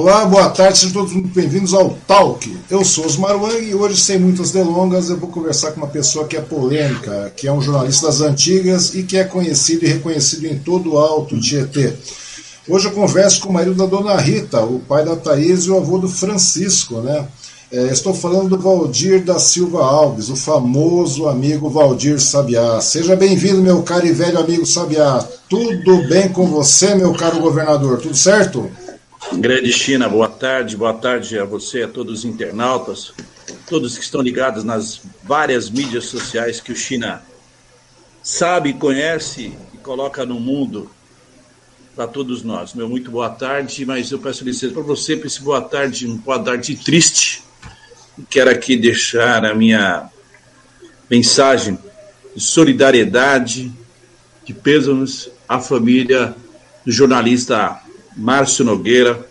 Olá, boa tarde, sejam todos muito bem-vindos ao Talk. Eu sou Osmar Wang e hoje, sem muitas delongas, eu vou conversar com uma pessoa que é polêmica, que é um jornalista das antigas e que é conhecido e reconhecido em todo o Alto Tietê. Hoje eu converso com o marido da dona Rita, o pai da Thaís e o avô do Francisco, né? É, estou falando do Valdir da Silva Alves, o famoso amigo Valdir Sabiá. Seja bem-vindo, meu caro e velho amigo Sabiá. Tudo bem com você, meu caro governador? Tudo certo? Grande China, boa tarde, boa tarde a você, a todos os internautas, todos que estão ligados nas várias mídias sociais que o China sabe, conhece e coloca no mundo para todos nós. Meu muito boa tarde, mas eu peço licença para você para esse boa tarde, um boa tarde triste. Quero aqui deixar a minha mensagem de solidariedade, de pêsames à família do jornalista Márcio Nogueira,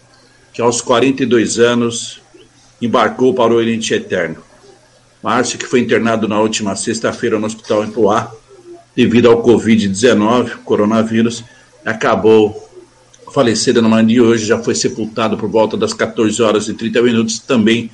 que aos 42 anos embarcou para o Oriente Eterno. Márcio, que foi internado na última sexta-feira no hospital em Poá, devido ao Covid-19, coronavírus, acabou falecendo na manhã de hoje, já foi sepultado por volta das 14 horas e 30 minutos, também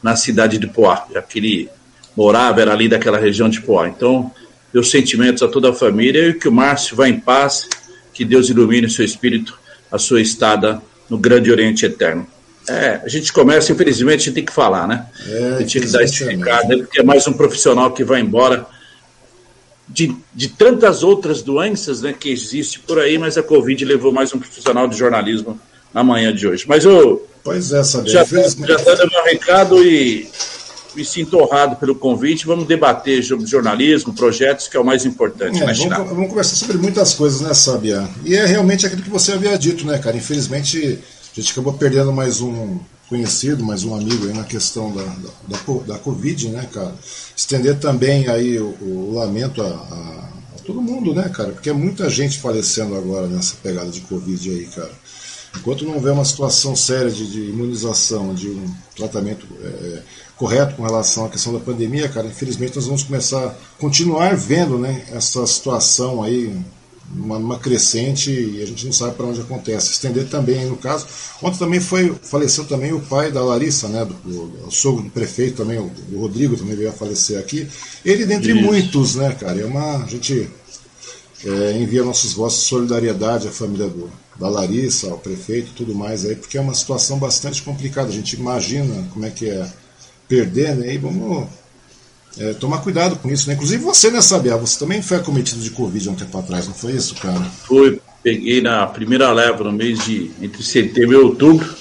na cidade de Poá, já que ele morava, era ali daquela região de Poá. Então, meus sentimentos a toda a família e que o Márcio vá em paz, que Deus ilumine o seu espírito a sua estada no Grande Oriente Eterno. É, a gente começa, infelizmente, a gente tem que falar, né? É, a gente tem que dar esse recado, né? porque é mais um profissional que vai embora de, de tantas outras doenças né, que existe por aí, mas a Covid levou mais um profissional de jornalismo na manhã de hoje. Mas eu pois é, sabe, já estou dando meu recado e me sinto honrado pelo convite. Vamos debater sobre jornalismo, projetos, que é o mais importante. É, vamos, vamos, conversar sobre muitas coisas, né, Sabia? E é realmente aquilo que você havia dito, né, cara? Infelizmente, a gente acabou perdendo mais um conhecido, mais um amigo aí na questão da, da, da, da Covid, né, cara? Estender também aí o, o lamento a, a, a todo mundo, né, cara? Porque é muita gente falecendo agora nessa pegada de Covid aí, cara. Enquanto não houver uma situação séria de, de imunização, de um tratamento é, correto com relação à questão da pandemia, cara, infelizmente nós vamos começar a continuar vendo né, essa situação aí, uma, uma crescente, e a gente não sabe para onde acontece. Estender também, no caso, ontem também foi, faleceu também o pai da Larissa, né, do, do, o sogro do prefeito também, o, o, Rodrigo também veio a falecer aqui. Ele, dentre Isso. muitos, né, cara, é uma, a gente é, envia nossos votos de solidariedade à família do, da Larissa, ao prefeito tudo mais aí, porque é uma situação bastante complicada. A gente imagina como é que é perder, né? E vamos é, tomar cuidado com isso, né? Inclusive você, né, Sabiá? Você também foi acometido de Covid há um tempo atrás, não foi isso, cara? Foi, peguei na primeira leva no mês de entre setembro e outubro.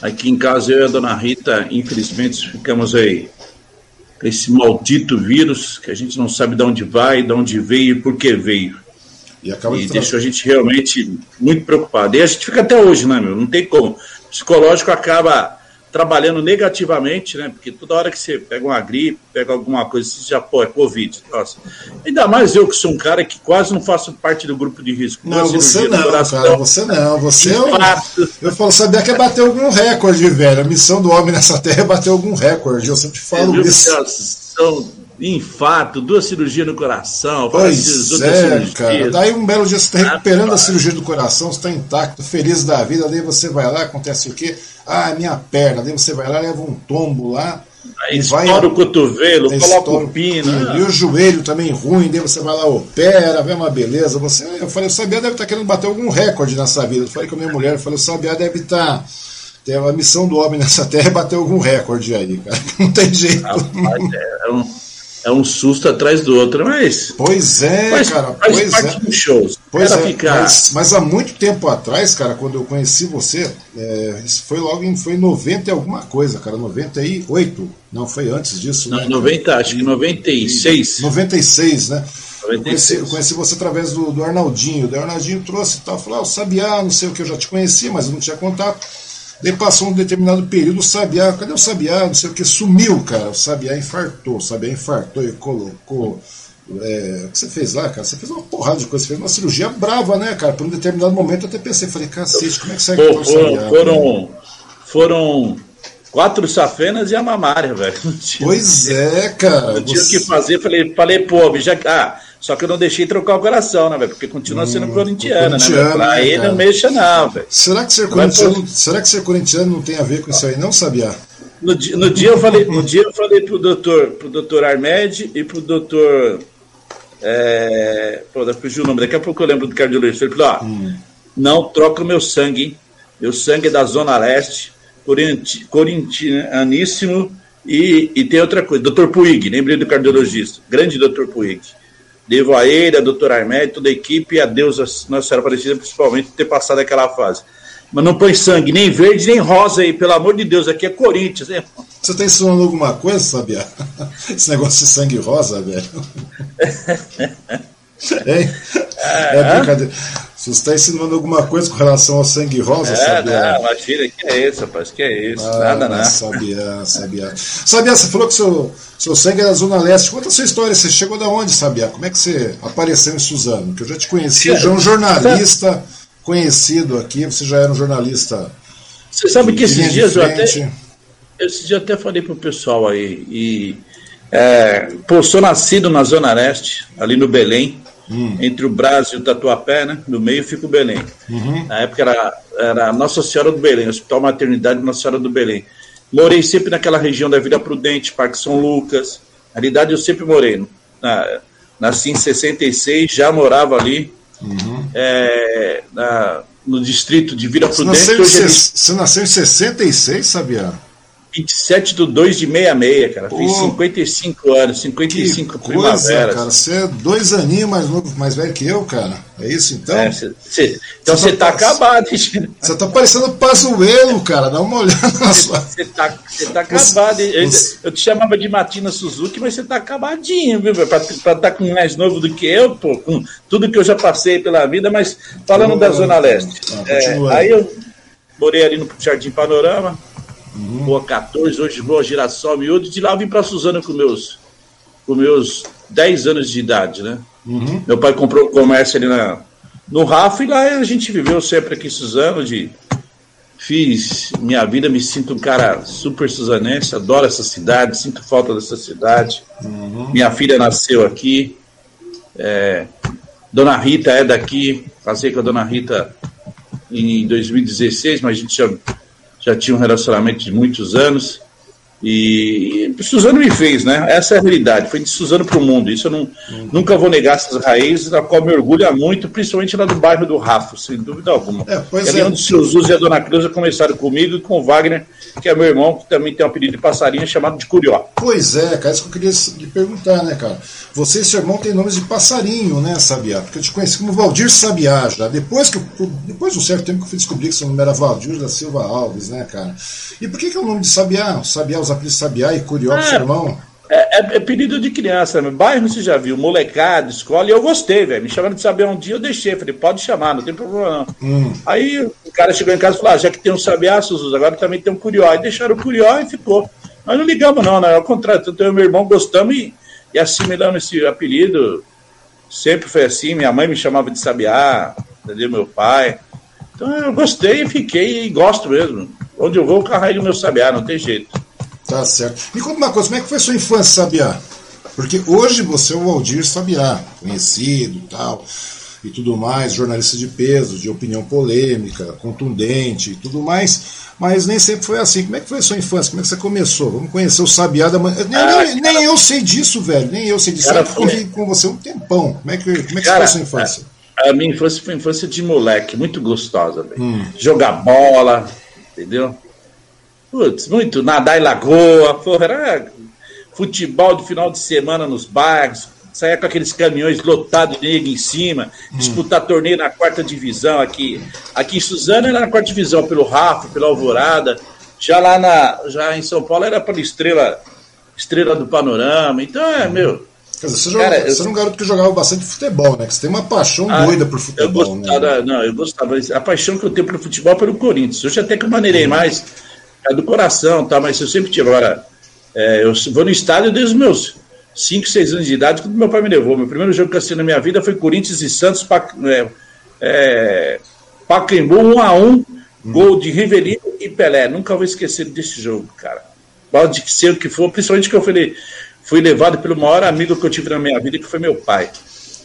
Aqui em casa eu e a dona Rita, infelizmente, ficamos aí com esse maldito vírus que a gente não sabe de onde vai, de onde veio e por que veio. E, e deixou a gente realmente muito preocupado. E a gente fica até hoje, né, meu? Não tem como. O psicológico acaba trabalhando negativamente, né? Porque toda hora que você pega uma gripe, pega alguma coisa, você já, pô, é Covid. Nossa. Ainda mais eu que sou um cara que quase não faço parte do grupo de risco. Não, você não, coração, cara, você não. Você é um... Eu falo, sabia que é bater algum recorde, velho. A missão do homem nessa terra é bater algum recorde. Eu sempre falo isso. São infarto, duas cirurgias no coração. Pois é, cara. Daí um belo dia você está recuperando ah, a cirurgia do coração, você está intacto, feliz da vida, daí você vai lá, acontece o quê? Ah, minha perna, daí você vai lá, leva um tombo lá. Aí estoura o cotovelo, coloca o pino. E o joelho também ruim, daí você vai lá, opera, vê uma beleza. Você, eu falei, o Sabiá deve estar tá querendo bater algum recorde nessa vida. Eu falei com a minha mulher, eu falei, o Sabiá deve estar. Tá, a missão do homem nessa terra é bater algum recorde aí, cara. Não tem jeito. Rapaz, é, é um é um susto atrás do outro, mas. Pois é, faz, cara. Faz pois parte é. dos shows. Pois é, ficar... mas, mas, há muito tempo atrás, cara, quando eu conheci você, é, isso foi logo em foi 90 e alguma coisa, cara. 98. Não, foi antes disso. Não, né, 90, acho que 96. 96, né? 96. Eu, conheci, eu conheci você através do, do Arnaldinho. O Arnaldinho trouxe e tal. Falou, ah, o Sabiá, não sei o que, eu já te conhecia, mas eu não tinha contato. Daí passou um determinado período, o Sabiá, cadê o Sabiá? Não sei o que, sumiu, cara. O Sabiá infartou, o Sabiá infartou e colocou. É, o que você fez lá, cara? Você fez uma porrada de coisa, você fez uma cirurgia brava, né, cara? Por um determinado momento eu até pensei, falei, cacete, como é que sai Pô, foram, foram, foram quatro safenas e a mamária, velho. Pois é, cara. Eu tinha você... que fazer, falei, falei, pô, já ah, Só que eu não deixei trocar o coração, né, velho? Porque continua sendo hum, corintiano, né? Pra né, ele não mexa, não, velho. Será que ser corintiano, será que ser corintiano não tem a ver com isso aí, não sabia? No, no, dia eu falei, no dia eu falei pro doutor, pro doutor Armed e pro doutor. É, pô, fugiu o nome, daqui a pouco eu lembro do cardiologista. Ele falou: ó, hum. não troca o meu sangue, hein? Meu sangue é da Zona Leste, corintianíssimo. E, e tem outra coisa, doutor Puig, lembrei do cardiologista, grande doutor Puig. Devo a ele, a doutora Armed, toda a equipe e a Deus, a Nossa Senhora Aparecida, principalmente, ter passado aquela fase. Mas não põe sangue nem verde nem rosa aí, pelo amor de Deus, aqui é Corinthians, né? Você está ensinando alguma coisa, sabia? Esse negócio de sangue rosa, velho. é, é brincadeira. Você está ensinando alguma coisa com relação ao sangue rosa, é, sabia? Não, imagina, que é isso, rapaz, que é isso. Ah, nada, nada. Sabia, sabia. Sabia, você falou que seu, seu sangue é da Zona Leste. Conta a sua história, você chegou da onde, sabia? Como é que você apareceu em Suzano? Que eu já te conheci, já é um jornalista conhecido aqui, você já era um jornalista. Você sabe que esses dias eu até. Esses dias eu até falei pro pessoal aí. E, é, pô, sou nascido na Zona Leste, ali no Belém, hum. entre o Brasil e o Tatuapé, né? No meio fica o Belém. Uhum. Na época era, era Nossa Senhora do Belém, Hospital Maternidade Nossa Senhora do Belém. Morei sempre naquela região da Vila Prudente, Parque São Lucas. Na realidade, eu sempre morei. Na, nasci em 66, já morava ali. Uhum. É, na, no distrito de Vila Prudente. Você nasceu, em, você nasceu em 66, sabia? 27 do 2 de 66, cara. Fiz 55 anos, 55 que coisa, cara. Você é dois aninhos mais novo, mais velho que eu, cara. É isso então? É, cê, cê, então você tá, tá acabado, Você tá parecendo Pazuelo, cara. Dá uma olhada na sua. Você tá, tá acabado. Eu, eu, te chamava de Matina Suzuki, mas você tá acabadinho, viu? Pra estar tá com mais novo do que eu, pô, com tudo que eu já passei pela vida, mas falando da Zona Leste. Ah, é, aí eu morei ali no Jardim Panorama Uhum. Boa 14, hoje Boa Girassol, Miúdo. De lá eu vim para Suzano com meus, com meus 10 anos de idade, né? Uhum. Meu pai comprou um comércio ali na, no Rafa e lá a gente viveu sempre aqui em Suzano. De, fiz minha vida, me sinto um cara super suzanense, adoro essa cidade, sinto falta dessa cidade. Uhum. Minha filha nasceu aqui. É, Dona Rita é daqui, casei com a Dona Rita em 2016, mas a gente já já tinha um relacionamento de muitos anos. E, Suzano me fez, né? Essa é a realidade. Foi de Suzano para o mundo. Isso eu não, nunca vou negar essas raízes, da qual me orgulha muito, principalmente lá do bairro do Rafo, sem dúvida alguma. É, pois é. onde o Zuz e a Dona Creuza começaram comigo e com o Wagner, que é meu irmão, que também tem um apelido de passarinho chamado de Curió. Pois é, cara, isso que eu queria lhe perguntar, né, cara? Você e seu irmão têm nomes de passarinho, né, Sabiá? Porque eu te conheci como Valdir Sabiá já. Depois, que eu, depois de um certo tempo que eu fui descobrir que seu nome era Valdir da Silva Alves, né, cara? E por que, que é o nome de Sabiá? Sabiá, apelidos Sabiá e Curió, é, seu irmão? É, é, é, pedido de criança, né? bairro você já viu, molecada, escola, e eu gostei, velho. Me chamaram de Sabiá um dia, eu deixei. Falei, pode chamar, não tem problema não. Hum. Aí o cara chegou em casa e falou: ah, já que tem um Sabiá, Suzus, agora também tem um Curió. Aí deixaram o Curió e ficou. Nós não ligamos, não, né? Ao contrário, tanto eu e meu irmão gostamos e e assimilando esse apelido, sempre foi assim. Minha mãe me chamava de Sabiá, entendeu? Meu pai. Então eu gostei e fiquei e gosto mesmo. Onde eu vou, eu carrego meu Sabiá, não tem jeito. Tá certo. Me conta uma coisa, como é que foi a sua infância, Sabiá? Porque hoje você é o Aldir Sabiá, conhecido e tal, e tudo mais, jornalista de peso, de opinião polêmica, contundente e tudo mais mas nem sempre foi assim. Como é que foi a sua infância? Como é que você começou? Vamos conhecer o Sabiá da manhã. Nem, ah, nem, nem eu sei disso, velho. Nem eu sei disso. Cara, eu convivi com você um tempão. Como é que, como é que cara, foi a sua infância? A, a, minha infância foi infância de moleque, muito gostosa, velho. Hum. Jogar bola, entendeu? Putz, muito nadar em lagoa, porra, era futebol de final de semana nos bairros, saia com aqueles caminhões lotados de nego em cima, hum. disputar torneio na quarta divisão aqui. Aqui em Suzano era na quarta divisão, pelo Rafa, pela Alvorada. Já lá na, já em São Paulo era pela Estrela, Estrela do Panorama. Então é, hum. meu. Quer dizer, você, cara, joga, você eu, era um garoto que jogava bastante futebol, né? Que você tem uma paixão ah, doida por futebol, eu gostava, né? Não, eu gostava. A paixão que eu tenho pelo futebol é pelo Corinthians. Hoje até que eu maneirei hum. mais, é do coração, tá? Mas eu sempre tive. Agora, é, eu vou no estádio desde os meus 5, 6 anos de idade, quando meu pai me levou. Meu primeiro jogo que eu assisti na minha vida foi Corinthians e Santos, pa, é, é, Pacaembu 1 a 1 hum. gol de Rivelino e Pelé. Nunca vou esquecer desse jogo, cara. Pode ser o que for, principalmente que eu fui, fui levado pelo maior amigo que eu tive na minha vida, que foi meu pai.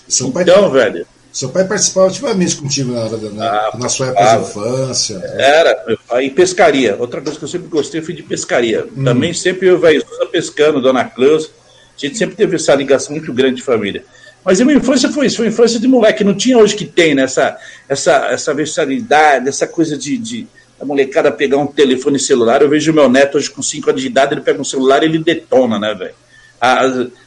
Seu pai então, velho. Seu pai participava ativamente contigo na, na, ah, na sua época de infância. Era, aí pescaria. Outra coisa que eu sempre gostei foi de pescaria. Hum. Também sempre eu e a pescando, Dona Cleusa. A gente sempre teve essa ligação muito grande de família. Mas a minha infância foi isso, foi infância de moleque. Não tinha hoje que tem, né? Essa, essa, essa versatilidade, essa coisa de, de a molecada pegar um telefone celular. Eu vejo meu neto hoje com 5 anos de idade, ele pega um celular e ele detona, né, velho?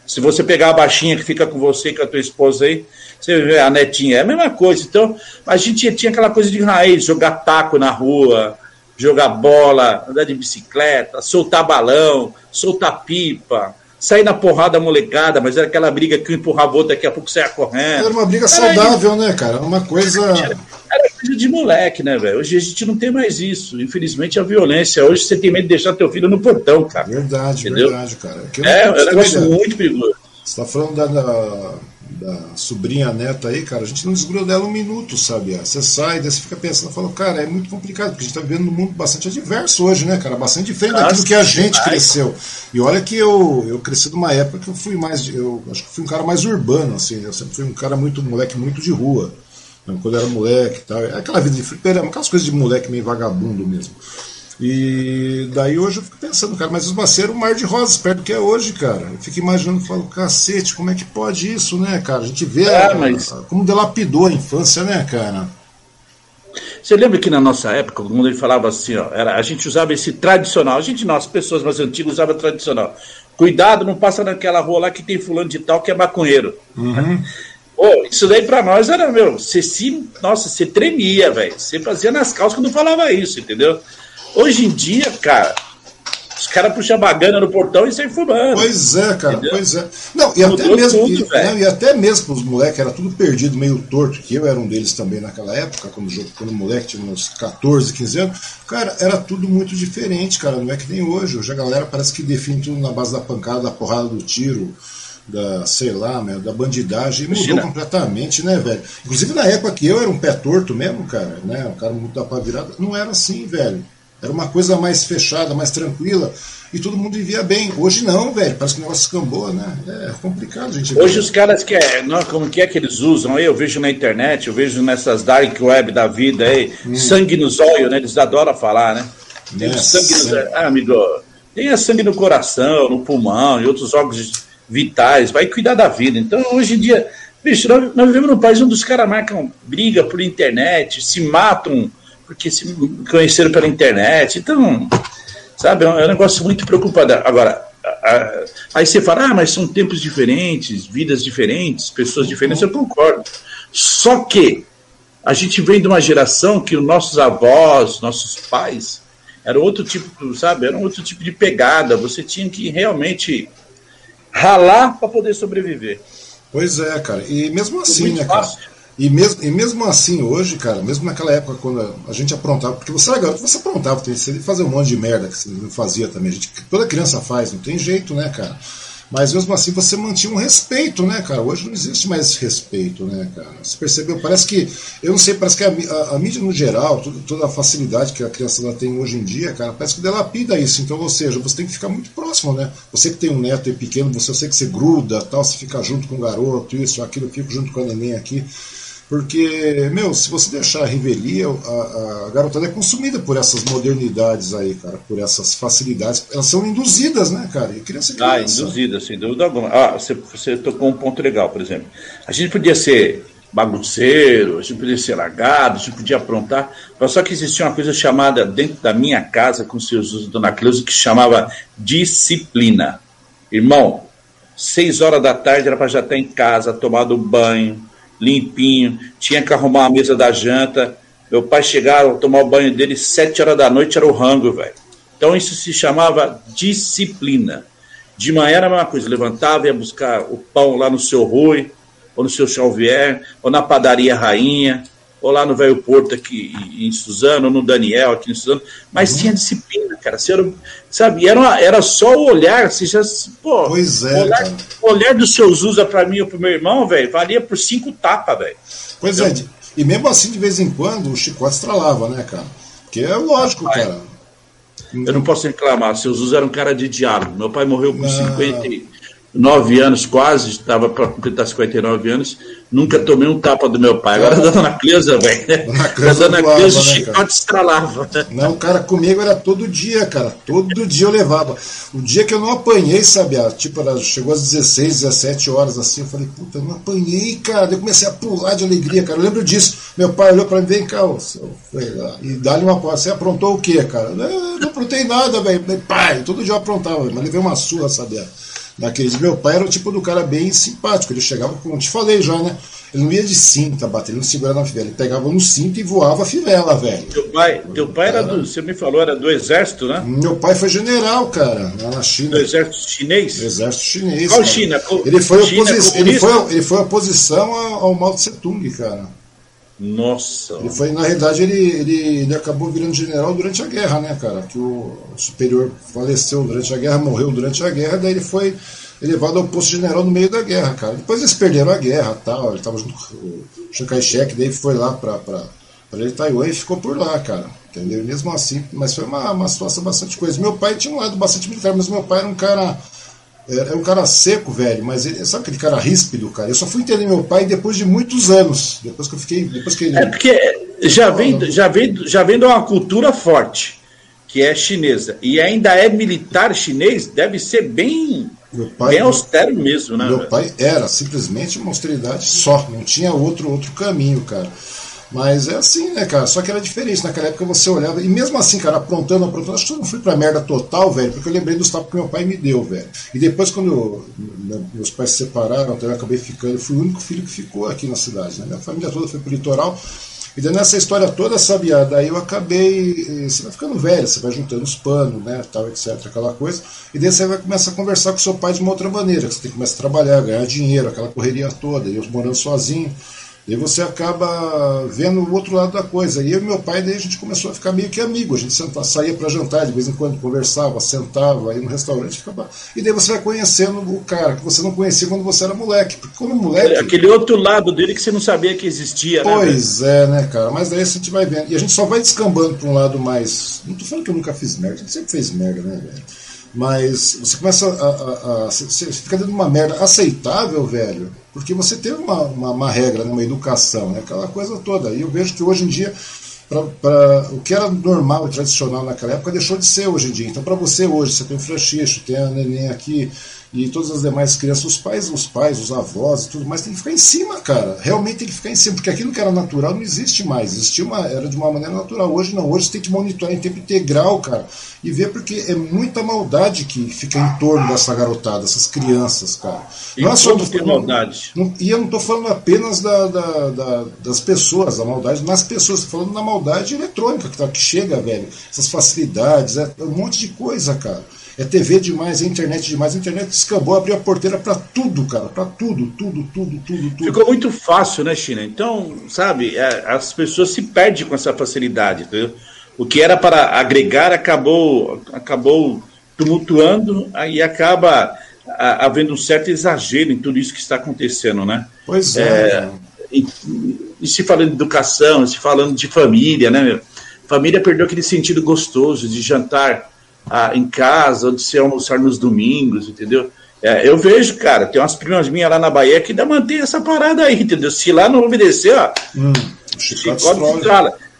se você pegar a baixinha que fica com você, com a tua esposa aí, você vê a netinha, é a mesma coisa. Então, a gente tinha aquela coisa de raiz, jogar taco na rua, jogar bola, andar de bicicleta, soltar balão, soltar pipa sair na porrada molecada, mas era aquela briga que um empurrava o outro, daqui a pouco saia correndo. Era uma briga saudável, né, cara? Uma coisa. Era, era coisa de moleque, né, velho? Hoje a gente não tem mais isso. Infelizmente, a violência. Hoje você tem medo de deixar teu filho no portão, cara. Verdade, Entendeu? verdade, cara. É, é um negócio muito perigoso. Você tá falando da, da da sobrinha neta aí, cara, a gente não desgruda dela um minuto, sabe? Você sai, daí você fica pensando, fala, cara, é muito complicado, porque a gente está vivendo num mundo bastante adverso hoje, né, cara? Bastante diferente Nossa, daquilo que a gente cresceu. E olha que eu, eu cresci numa época que eu fui mais, eu acho que fui um cara mais urbano, assim, eu sempre fui um cara muito, moleque muito de rua. Né? Quando eu era moleque e tal. É aquela vida de fliperama, aquelas coisas de moleque meio vagabundo mesmo. E daí hoje eu fico pensando, cara, mas os Maceiro, um mar de rosas, perto do que é hoje, cara. Eu fico imaginando, falo, cacete, como é que pode isso, né, cara? A gente vê é, a, mas... como delapidou a infância, né, cara? Você lembra que na nossa época, quando ele falava assim, ó, era, a gente usava esse tradicional, a gente não, as pessoas mais antigas usavam tradicional. Cuidado, não passa naquela rua lá que tem fulano de tal que é maconheiro. Uhum. Pô, isso daí pra nós era, meu, você se. Nossa, você tremia, velho. Você fazia nas calças quando falava isso, entendeu? Hoje em dia, cara, os caras puxam bagana no portão e saem fumando. Pois é, cara, entendeu? pois é. Não, e até, mesmo, tudo, e, e, até mesmo os moleques, era tudo perdido, meio torto, que eu era um deles também naquela época, quando, quando o moleque tinha uns 14, 15 anos. Cara, era tudo muito diferente, cara, não é que nem hoje. Hoje a galera parece que define tudo na base da pancada, da porrada do tiro da, sei lá, meu, da bandidagem, mudou completamente, né, velho? Inclusive na época que eu era um pé torto mesmo, cara, né? Um cara muito da pá virada, não era assim, velho. Era uma coisa mais fechada, mais tranquila, e todo mundo vivia bem. Hoje não, velho. Parece que o negócio escambou, né? É complicado, gente. Hoje os caras que é, não, como que é que eles usam aí? Eu vejo na internet, eu vejo nessas dark web da vida aí, hum. sangue nos olhos, né? Eles adoram falar, né? Tem é, sangue nos. Ah, amigo, tem sangue no coração, no pulmão e outros órgãos vitais. Vai cuidar da vida. Então, hoje em dia, bicho, nós, nós vivemos num país onde os caras marcam briga por internet, se matam porque se conheceram pela internet. Então, sabe, é um é negócio muito preocupado. Agora, aí você fala, ah, mas são tempos diferentes, vidas diferentes, pessoas diferentes, eu concordo. Só que a gente vem de uma geração que os nossos avós, nossos pais, era outro tipo, sabe, era um outro tipo de pegada. Você tinha que realmente ralar para poder sobreviver. Pois é, cara. E mesmo assim, né, cara? E mesmo, e mesmo assim, hoje, cara, mesmo naquela época, quando a gente aprontava, porque você era garoto, você aprontava, você fazia um monte de merda que você fazia também. Gente, toda criança faz, não tem jeito, né, cara? Mas mesmo assim você mantinha um respeito, né, cara? Hoje não existe mais esse respeito, né, cara? Você percebeu? Parece que, eu não sei, parece que a, a, a mídia no geral, toda, toda, a facilidade que a criança tem hoje em dia, cara, parece que delapida isso. Então, ou seja, você tem que ficar muito próximo, né? Você que tem um neto pequeno, você eu sei que você gruda, tal, você fica junto com o garoto, isso, aquilo, eu fico junto com a neném aqui. Porque, meu, se você deixar a revelia, a, a, garotada é consumida por essas modernidades aí, cara, por essas facilidades. Elas são induzidas, né, cara? E criança é criança. Ah, induzidas, sem dúvida alguma. Ah, você, você tocou um ponto legal, por exemplo. A gente podia ser bagunceiro, a gente podia ser largado, a gente podia aprontar, mas só que existia uma coisa chamada, dentro da minha casa, com seus usos, Dona Cleusa, que chamava disciplina. Irmão, seis horas da tarde era para já estar em casa, tomado banho, limpinho, tinha que arrumar a mesa da janta. Meu pai chegava, tomar o banho dele, sete horas da noite era o rango, velho. Então isso se chamava disciplina. De manhã era a mesma coisa, levantava, ia buscar o pão lá no seu Rui, ou no seu Xavier, ou na padaria Rainha, ou lá no Velho Porto aqui em Suzano, ou no Daniel aqui em Suzano, mas uhum. tinha disciplina, cara. Você era, sabe, era, uma, era só o olhar, você já, pô, pois é, olhar, o olhar dos seus usa para mim ou pro meu irmão, velho, valia por cinco tapas, velho. Pois é, e mesmo assim, de vez em quando, o chicote estralava, né, cara? Que é lógico, pai, cara. Eu não posso reclamar, seus usos eram um cara de diálogo. Meu pai morreu com, 50, nove anos quase, estava para completar 59 anos, nunca tomei um tapa do meu pai. Agora da dona Cleusa, velho. Da dona Cleusa, o né, chicote estralava. Não, cara, comigo era todo dia, cara. Todo dia eu levava. O dia que eu não apanhei, sabe? Tipo, era, chegou às 16, 17 horas assim, eu falei, puta, eu não apanhei, cara. Eu comecei a pular de alegria, cara. Eu lembro disso. Meu pai olhou pra mim, vem cá, e dá-lhe uma porra. Você aprontou o quê, cara? Eu não aprontei nada, velho. Pai, todo dia eu aprontava, mas levei uma surra, sabe? Naqueles, meu pai era o tipo do cara bem simpático. Ele chegava, como te falei já, né? Ele não ia de cinta bater, ele não segurava na fivela. Ele pegava no cinto e voava a fivela, velho. Teu pai, teu pai era, do, você me falou, era do exército, né? Meu pai foi general, cara, lá na China. Do exército chinês? exército chinês. Qual cara. China? Ele foi, China oposi ele, foi, ele foi oposição ao Mao Tse Tung, cara. Nossa. Ele foi, na realidade, ele, ele, ele acabou virando general durante a guerra, né, cara? Que o superior faleceu durante a guerra, morreu durante a guerra, daí ele foi elevado ao posto general no meio da guerra, cara. Depois eles perderam a guerra tal, ele estava junto com o Chiang Kai-shek, daí foi lá para ele Taiwan e ficou por lá, cara. Entendeu? Mesmo assim, mas foi uma, uma situação bastante coisa. Meu pai tinha um lado bastante militar, mas meu pai era um cara é um cara seco, velho, mas ele, sabe aquele cara ríspido, cara? Eu só fui entender meu pai depois de muitos anos. Depois que eu fiquei. Depois que ele... É porque já vem, já, vem, já vem de uma cultura forte, que é chinesa. E ainda é militar chinês, deve ser bem, pai, bem austero mesmo, né? Meu pai era simplesmente uma austeridade só, não tinha outro, outro caminho, cara. Mas é assim, né, cara? Só que era diferente. Naquela época você olhava. E mesmo assim, cara, aprontando, aprontando. Acho que eu não fui pra merda total, velho, porque eu lembrei dos tapas que meu pai me deu, velho. E depois, quando eu, meus pais se separaram, então eu acabei ficando. Eu fui o único filho que ficou aqui na cidade, né? Minha família toda foi pro litoral. E daí nessa história toda, sabe, daí eu acabei. Eh, você vai ficando velho, você vai juntando os panos, né, tal, etc., aquela coisa. E daí você vai começar a conversar com seu pai de uma outra maneira, você tem que começar a trabalhar, ganhar dinheiro, aquela correria toda. E eu morando sozinho. E você acaba vendo o outro lado da coisa. E eu e meu pai, daí a gente começou a ficar meio que amigo. A gente sentava, saía para jantar, de vez em quando conversava, sentava, aí no restaurante ficava. E daí você vai conhecendo o cara que você não conhecia quando você era moleque. Porque quando moleque. Aquele outro lado dele que você não sabia que existia, né? Pois é, né, cara? Mas daí a gente vai vendo. E a gente só vai descambando para um lado mais. Não tô falando que eu nunca fiz merda, a gente sempre fez merda, né, velho? Mas você começa a, a, a, Você fica dentro de uma merda aceitável, velho, porque você teve uma, uma, uma regra, né, uma educação, né, aquela coisa toda. E eu vejo que hoje em dia, pra, pra, o que era normal e tradicional naquela época deixou de ser hoje em dia. Então, para você hoje, você tem o Francisco, tem a neném aqui, e todas as demais crianças, os pais, os pais, os avós e tudo mais, tem que ficar em cima, cara. Realmente tem que ficar em cima, porque aquilo que era natural não existe mais. Existia uma, era de uma maneira natural. Hoje não, hoje você tem que monitorar em tempo integral, cara, e ver porque é muita maldade que fica em torno dessa garotada, essas crianças, cara. E não é só do, maldade. Não, e eu não estou falando apenas da, da, da, das pessoas, da maldade nas pessoas, estou falando da maldade eletrônica que, tá, que chega, velho. Essas facilidades, é um monte de coisa, cara. É TV demais, é internet demais. A internet descambou, abriu a porteira para tudo, cara. Para tudo, tudo, tudo, tudo, tudo. Ficou muito fácil, né, China? Então, sabe, é, as pessoas se perdem com essa facilidade, entendeu? O que era para agregar acabou, acabou tumultuando e acaba havendo um certo exagero em tudo isso que está acontecendo, né? Pois é. é e, e, se falando de educação, se falando de família, né? Meu? Família perdeu aquele sentido gostoso de jantar ah, em casa, de se almoçar nos domingos, entendeu? É, eu vejo, cara, tem umas primas minhas lá na Bahia que ainda mantém essa parada aí, entendeu? Se lá não obedecer, ó, hum, chicote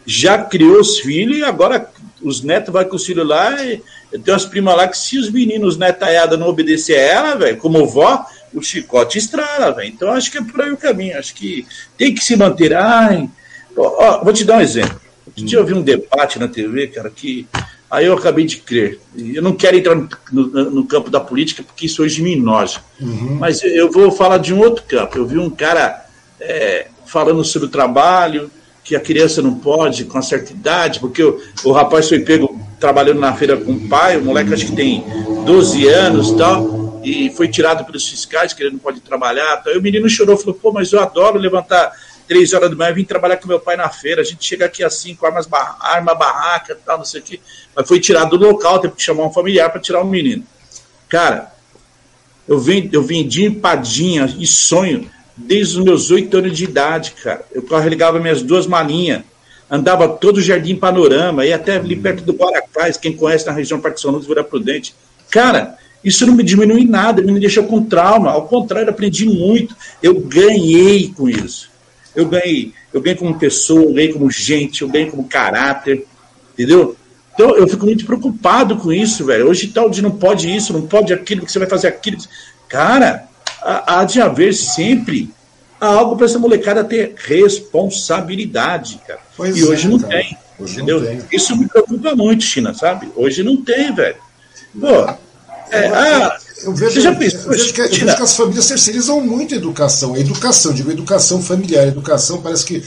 já criou os filhos e agora os netos vai com os filhos lá e tem umas primas lá que se os meninos netaiada não obedecer a ela, velho, como vó, o chicote estrala, velho. Então acho que é por aí o caminho, acho que tem que se manter. Ai, ó, ó, vou te dar um exemplo. Outro hum. dia eu vi um debate na TV, cara, que Aí eu acabei de crer. Eu não quero entrar no, no, no campo da política, porque isso hoje me enoja. Uhum. Mas eu vou falar de um outro campo. Eu vi um cara é, falando sobre o trabalho, que a criança não pode com a certa idade, porque o, o rapaz foi pego trabalhando na feira com o pai, o moleque acho que tem 12 anos e tal, e foi tirado pelos fiscais, que ele não pode trabalhar. Aí o menino chorou, falou, pô, mas eu adoro levantar três horas da manhã, vim trabalhar com meu pai na feira, a gente chega aqui assim, com armas barra, arma barraca tal, não sei o quê. Mas foi tirado do local, teve que chamar um familiar para tirar o menino. Cara, eu, vim, eu vendi empadinha e sonho desde os meus oito anos de idade, cara. Eu carregava minhas duas malinhas, andava todo o Jardim Panorama, e até ali perto do Guaracás, quem conhece na região Parque São Luís, Vila Prudente. Cara, Isso não me diminui nada, me deixou com trauma. Ao contrário, aprendi muito. Eu ganhei com isso. Eu ganhei. Eu ganhei como pessoa, eu ganhei como gente, eu ganhei como caráter. Entendeu? Então eu fico muito preocupado com isso, velho. Hoje tal de não pode isso, não pode aquilo, que você vai fazer aquilo. Cara, há de haver sempre algo para essa molecada ter responsabilidade, cara. Pois e hoje é, não cara. tem. Hoje entendeu? Não tem. Isso me preocupa muito, China, sabe? Hoje não tem, velho. Pô, é, ah, eu vejo, você já pensou, eu vejo, que, eu vejo que as famílias terceirizam muito a educação. A educação, digo, educação familiar. A educação parece que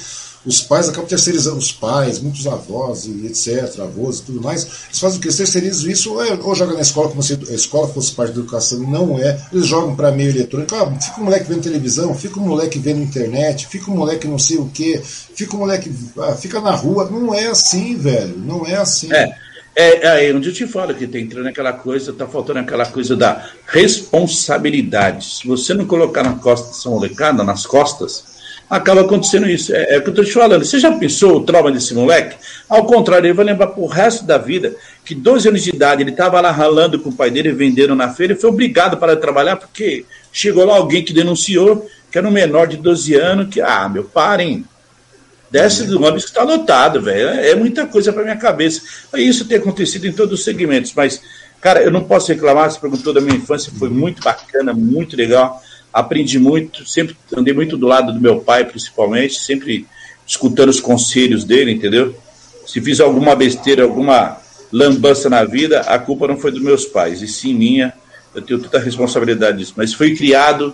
os pais acabam terceirizando, os pais, muitos avós e etc., avós e tudo mais, eles fazem o que? Eles terceirizam isso, ou, é, ou joga na escola como se a escola fosse parte da educação, não é. Eles jogam para meio eletrônico, ah, fica o moleque vendo televisão, fica o moleque vendo internet, fica o moleque não sei o que, fica o moleque, ah, fica na rua. Não é assim, velho, não é assim. É. É, é onde eu te falo que tem entrando aquela coisa, tá faltando aquela coisa da responsabilidade. Se você não colocar na costa dessa molecada, nas costas, acaba acontecendo isso. É, é o que eu estou te falando. Você já pensou o trauma desse moleque? Ao contrário, ele vai lembrar pro resto da vida que 12 anos de idade ele estava lá ralando com o pai dele, vendendo na feira, e foi obrigado para trabalhar porque chegou lá alguém que denunciou que era um menor de 12 anos, que, ah, meu, parem. Desce do ônibus que está lotado, velho. É, é muita coisa para minha cabeça. Isso tem acontecido em todos os segmentos, mas, cara, eu não posso reclamar. Você perguntou da minha infância, foi muito bacana, muito legal aprendi muito, sempre andei muito do lado do meu pai, principalmente, sempre escutando os conselhos dele, entendeu? Se fiz alguma besteira, alguma lambança na vida, a culpa não foi dos meus pais, e sim minha. Eu tenho toda a responsabilidade disso. Mas fui criado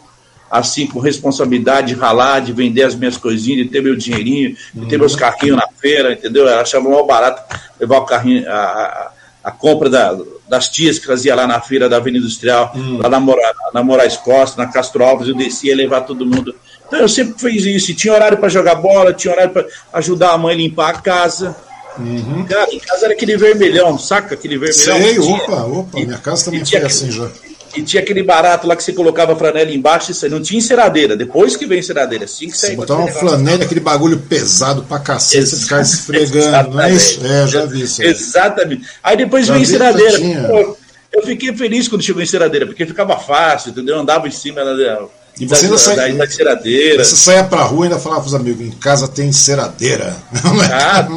assim, com responsabilidade de ralar, de vender as minhas coisinhas, de ter meu dinheirinho, de ter meus carrinhos na feira, entendeu? Ela achava mal barato levar o carrinho, a, a, a compra da, das tias que fazia lá na feira da Avenida Industrial, hum. lá na, Mora, na Moraes Costa, na Castro Alves, eu descia e levar todo mundo. Então eu sempre fiz isso. E tinha horário para jogar bola, tinha horário para ajudar a mãe a limpar a casa. Uhum. Cara, em casa era aquele vermelhão, saca? Aquele vermelhão. Sei, opa, opa, minha casa também foi assim já. E tinha aquele barato lá que você colocava a flanela embaixo, isso aí não tinha enceradeira. Depois que vem enceradeira, assim que você botar uma flanela, aquele bagulho pesado pra cacete, você ficar esfregando, não é isso? É, já vi isso. Aí. Exatamente. Aí depois vem enceradeira. eu fiquei feliz quando chegou a enceradeira, porque ficava fácil, entendeu? Eu andava em cima da, e você ainda sai, da, enceradeira. Você saia pra rua e ainda falava pros amigos, em casa tem enceradeira. Ah,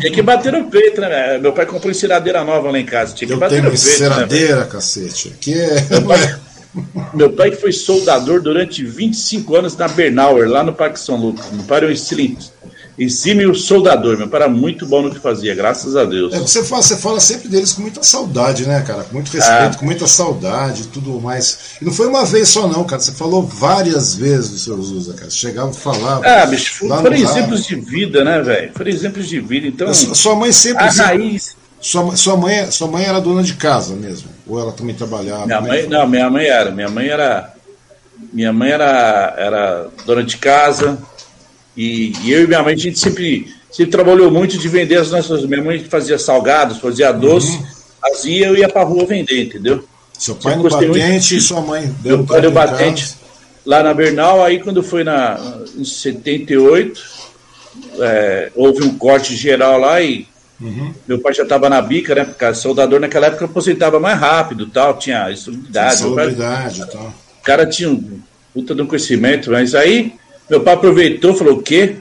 tinha que bater no peito, né? Meu pai comprou enceradeira nova lá em casa. Tinha que Eu bater tenho no peito. Enceradeira, né, cacete. Aqui é. Meu pai, meu pai foi soldador durante 25 anos na Bernauer, lá no Parque São Lucas. Meu pai era um excelente o soldador, meu pai era muito bom no que fazia, graças a Deus. É, você, fala, você fala sempre deles com muita saudade, né, cara? Com muito respeito, ah. com muita saudade tudo mais. E não foi uma vez só, não, cara. Você falou várias vezes do seu Zusa, cara. Você chegava e falava. Ah, bicho, foram exemplos de vida, né, velho? Foram exemplos de vida. Então. Sua mãe sempre. A raiz. Sua, sua, mãe, sua mãe era dona de casa mesmo? Ou ela também trabalhava? Minha mãe, não, minha mãe era. Minha mãe era. Minha mãe era, era dona de casa, e, e, eu e minha mãe, a gente sempre, sempre trabalhou muito de vender as nossas. Minha mãe fazia salgados, fazia doce, uhum. fazia, eu ia pra rua vender, entendeu? Seu pai no batente e sua mãe deu Meu pai no batente lá na Bernal, aí quando foi na, em 78, é, houve um corte geral lá e uhum. meu pai já estava na bica, né? Porque soldador naquela época aposentava mais rápido tal, tinha estabilidade. Estabilidade tal. O cara tinha um puta de um conhecimento, mas aí meu pai aproveitou, falou: o quê?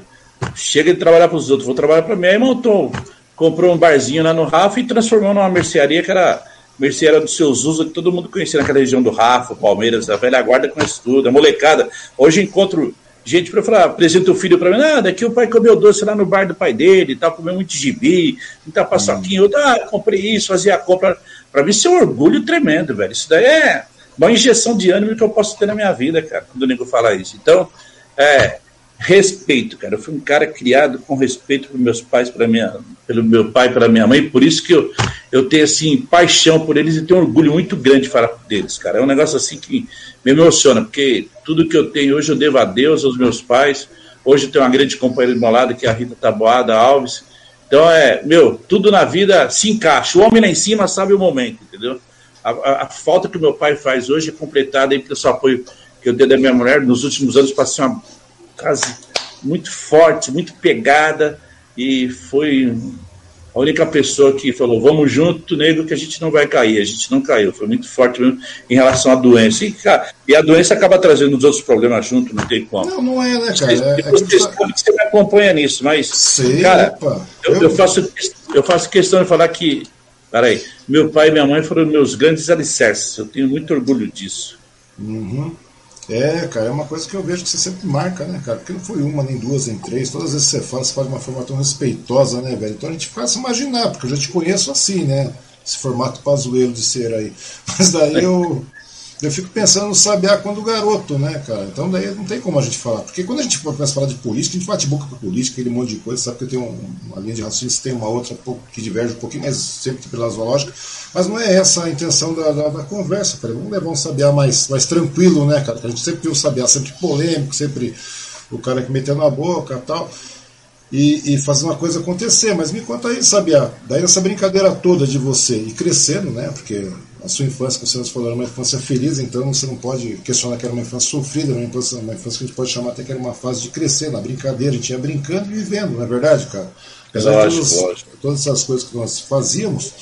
Chega de trabalhar para os outros, vou trabalhar para mim. Aí montou, comprou um barzinho lá no Rafa e transformou numa mercearia que era mercearia dos seus usos, que todo mundo conhecia naquela região do Rafa, Palmeiras, a velha guarda conhece tudo, a molecada. Hoje encontro gente para falar, apresenta o filho para mim, ah, daqui o pai comeu doce lá no bar do pai dele, tal, comeu muito gibi, muita paçoquinha, outro, ah, comprei isso, fazia a compra. Para mim isso é um orgulho tremendo, velho. Isso daí é uma injeção de ânimo que eu posso ter na minha vida, cara, quando o nego fala isso. Então, é, respeito, cara. Eu fui um cara criado com respeito pelos meus pais, para minha, pelo meu pai, para minha mãe, por isso que eu, eu tenho assim paixão por eles e tenho um orgulho muito grande de falar deles, cara. É um negócio assim que me emociona, porque tudo que eu tenho hoje eu devo a Deus, aos meus pais. Hoje eu tenho uma grande companheira do meu lado, que é a Rita Taboada Alves. Então é, meu, tudo na vida se encaixa. O homem lá em cima sabe o momento, entendeu? A, a, a falta que o meu pai faz hoje é completada aí pelo seu apoio eu dei da minha mulher, nos últimos anos passei uma casa muito forte, muito pegada, e foi a única pessoa que falou, vamos junto, nego, que a gente não vai cair. A gente não caiu. Foi muito forte mesmo em relação à doença. E, cara, e a doença acaba trazendo os outros problemas junto, não tem como. Não, não é, né, cara? É, é você, tá... você me acompanha nisso, mas, Sei, cara, eu, eu, faço, eu faço questão de falar que, peraí, meu pai e minha mãe foram meus grandes alicerces. Eu tenho muito orgulho disso. Uhum. É, cara, é uma coisa que eu vejo que você sempre marca, né, cara? Porque não foi uma, nem duas, nem três. Todas as vezes que você fala, você fala de uma forma tão respeitosa, né, velho? Então a gente faz imaginar, porque eu já te conheço assim, né? Esse formato pazuelo de ser aí. Mas daí eu. Eu fico pensando no Sabiá quando garoto, né, cara? Então daí não tem como a gente falar. Porque quando a gente começa a falar de política, a gente bate boca com política, aquele monte de coisa, sabe que tem uma linha de raciocínio, tem uma outra que diverge um pouquinho, mas sempre pela zoológica. Mas não é essa a intenção da, da, da conversa, cara. Vamos levar um Sabiá mais, mais tranquilo, né, cara? a gente sempre tem um Sabiá sempre polêmico, sempre o cara que metendo a boca e tal. E, e, fazer uma coisa acontecer. Mas me conta aí, Sabiá, daí essa brincadeira toda de você e crescendo, né? Porque a sua infância, como você falou, era uma infância feliz, então você não pode questionar que era uma infância sofrida, uma infância, uma infância que a gente pode chamar até que era uma fase de crescer, na brincadeira, a gente ia brincando e vivendo, não é verdade, cara? Apesar lógico, de todas, todas essas coisas que nós fazíamos,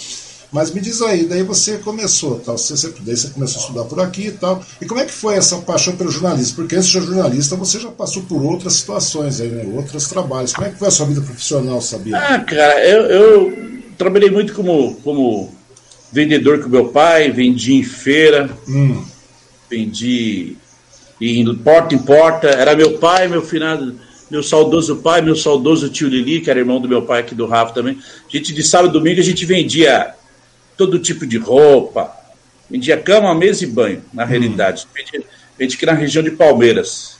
mas me diz aí, daí você começou, tal, você, sempre, daí você começou a estudar por aqui e tal. E como é que foi essa paixão pelo jornalismo? Porque antes de ser jornalista, você já passou por outras situações aí, né? Outros trabalhos. Como é que foi a sua vida profissional, sabia? Ah, cara, eu, eu trabalhei muito como, como vendedor com meu pai, vendi em feira, hum. vendi indo porta em porta. Era meu pai, meu finado, meu saudoso pai, meu saudoso tio Lili, que era irmão do meu pai aqui do Rafa também. A gente de sábado e domingo a gente vendia todo tipo de roupa, vendia cama, mesa e banho, na hum. realidade. Vendia, vendia aqui na região de Palmeiras.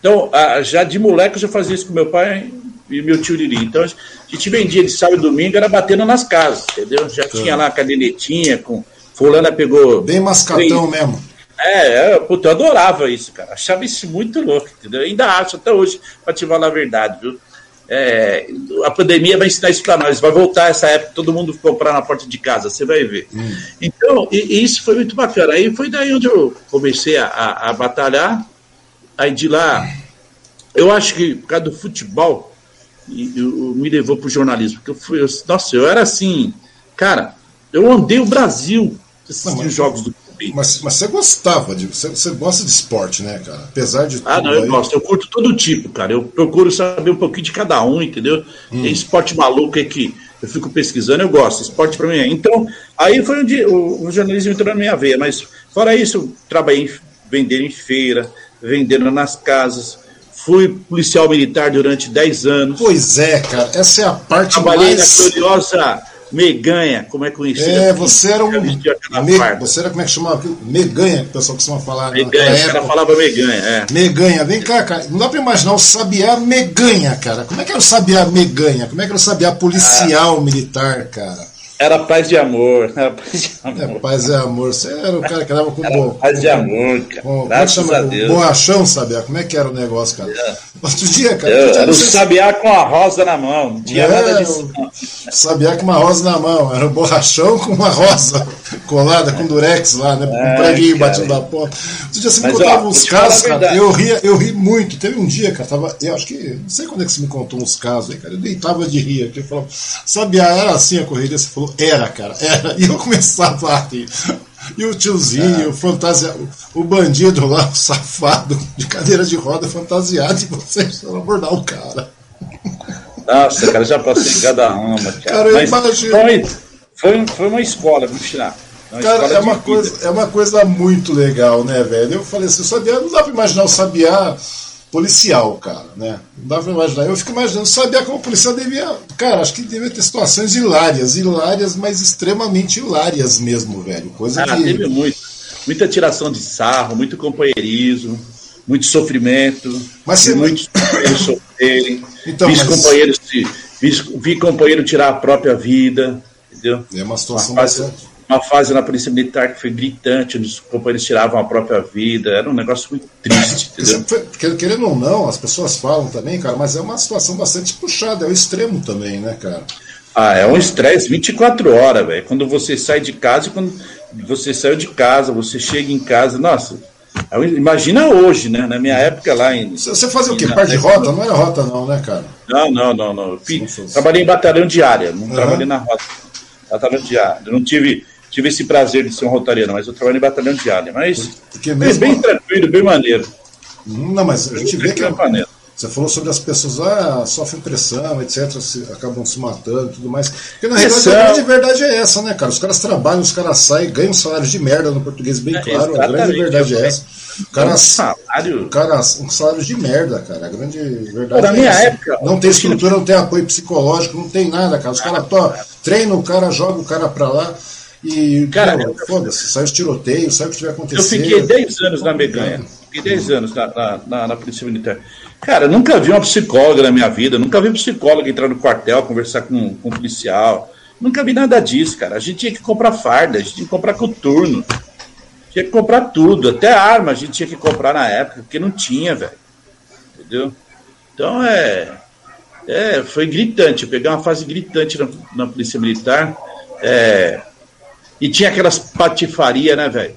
Então, já de moleque eu já fazia isso com meu pai e meu tio Lili. Então, a gente vendia de sábado e domingo, era batendo nas casas, entendeu? Já tinha lá a cadenetinha, com fulana pegou... Bem mascatão mesmo. É, é, puta, eu adorava isso, cara. Achava isso muito louco, entendeu? Ainda acho até hoje, pra te falar a verdade, viu? É, a pandemia vai ensinar isso para nós, vai voltar essa época, todo mundo comprar na porta de casa, você vai ver. Hum. Então, e, e, isso foi muito bacana. Aí foi daí onde eu comecei a, a, a batalhar. Aí de lá, eu acho que por causa do futebol, eu, eu me levou para o jornalismo. Porque eu fui, eu, nossa, eu era assim, cara, eu andei o Brasil assistindo os jogos do clube. Mas, mas você gostava de. Você, você gosta de esporte, né, cara? Apesar de. Ah, não, eu aí... gosto. Eu curto todo tipo, cara. Eu procuro saber um pouquinho de cada um, entendeu? Hum. Tem esporte maluco aí que eu fico pesquisando, eu gosto. Esporte para mim é. Então, aí foi onde o, o jornalismo entrou na minha veia. Mas, fora isso, eu trabalhei em, vendendo em feira, vendendo nas casas Fui policial militar durante 10 anos. Pois é, cara, essa é a parte Trabalhei mais... na gloriosa Meganha, como é conhecido? É, você era um. Me... Você era como é que chamava Meganha, que o pessoal costuma falar. Meganha, o cara falava Meganha, é. Meganha, vem cá, cara. Não dá pra imaginar o Sabiá Meganha, cara. Como é que era o Sabiá Meganha? Como é que era o Sabiá policial ah. militar, cara? Era paz de amor. Era paz de amor. É, paz de amor. Você era o cara que andava com era bom. Paz de amor, cara. Com, é que chama? Borrachão, Sabiá? Como é que era o negócio, cara? É. Outro dia, cara. Eu, era o Sabiá com a rosa na mão. Não tinha é, nada disso. Sabiá com uma rosa na mão. Era o borrachão com uma rosa colada com durex lá, né? Com um preguinho batido da porta. Outro dia você me contava ó, uns casos, cara. Eu ria, eu ri muito. Teve um dia, cara, tava. Eu acho que. Não sei quando é que você me contou uns casos aí, cara. Eu deitava de rir aqui. Eu falava, Sabiá, era assim a corrida? Você falou, era, cara, era. E eu começava a rir. E o tiozinho, é. o fantasia, o bandido lá, o safado, de cadeira de roda fantasiado, e você abordar o cara. Nossa, cara, já passei cada ama, cara. Cara, eu imagino. Foi, foi, foi uma escola, viu, China? Uma cara, é uma, coisa, é uma coisa muito legal, né, velho? Eu falei assim, o Sabiá, não dá pra imaginar o Sabiá policial, cara, né? Não dá pra imaginar. Eu fico imaginando, sabia como o policial devia. Cara, acho que devia ter situações hilárias, hilárias, mas extremamente hilárias mesmo, velho. Coisa ah, que. teve muito. Muita tiração de sarro, muito companheirismo, muito sofrimento. Mas você... muitos companheiros sofrerem. Então, vi, mas... companheiros, vi, vi companheiro tirar a própria vida. Entendeu? É uma situação uma fase, bastante uma fase na Polícia Militar que foi gritante, onde os companheiros tiravam a própria vida. Era um negócio muito triste, entendeu? Querendo ou não, as pessoas falam também, cara, mas é uma situação bastante puxada, é o extremo também, né, cara? Ah, é um estresse 24 horas, velho. Quando você sai de casa e quando você saiu de casa, você chega em casa, nossa, Imagina hoje, né? Na minha época lá em. Você fazia o quê? Par de rota? Não era rota, não, né, cara? Não, não, não, não. Fiz, trabalhei em batalhão diária, não uhum. trabalhei na rota. Batalhão diária. Não tive, tive esse prazer de ser um rotariano, mas eu trabalhei em batalhão diária. Mas, Porque mesmo... bem tranquilo, bem maneiro. Não, mas a gente vê que. É. Você falou sobre as pessoas, ah, sofrem pressão, etc., se, acabam se matando e tudo mais. Porque na realidade a grande verdade é essa, né, cara? Os caras trabalham, os caras saem, ganham salários de merda no português, bem é, claro. A grande verdade é essa. O cara, um salário. O cara, um salário de merda, cara. A grande verdade Na é minha essa. época. Não tem estrutura, não tem apoio psicológico, não tem nada, cara. Os caras treinam o cara, jogam o cara pra lá. E, cara, foda-se, sai os tiroteios, sai o que tiver acontecendo. Eu fiquei 10 anos na Meganha. Fiquei 10 anos na, na, na, na Polícia Militar. Cara, nunca vi uma psicóloga na minha vida, nunca vi um psicólogo entrar no quartel, conversar com, com um policial. Nunca vi nada disso, cara. A gente tinha que comprar farda, a gente tinha que comprar coturno. Tinha que comprar tudo, até arma a gente tinha que comprar na época, porque não tinha, velho. Entendeu? Então é, é. Foi gritante. Eu peguei uma fase gritante na, na Polícia Militar. É, e tinha aquelas patifarias, né, velho?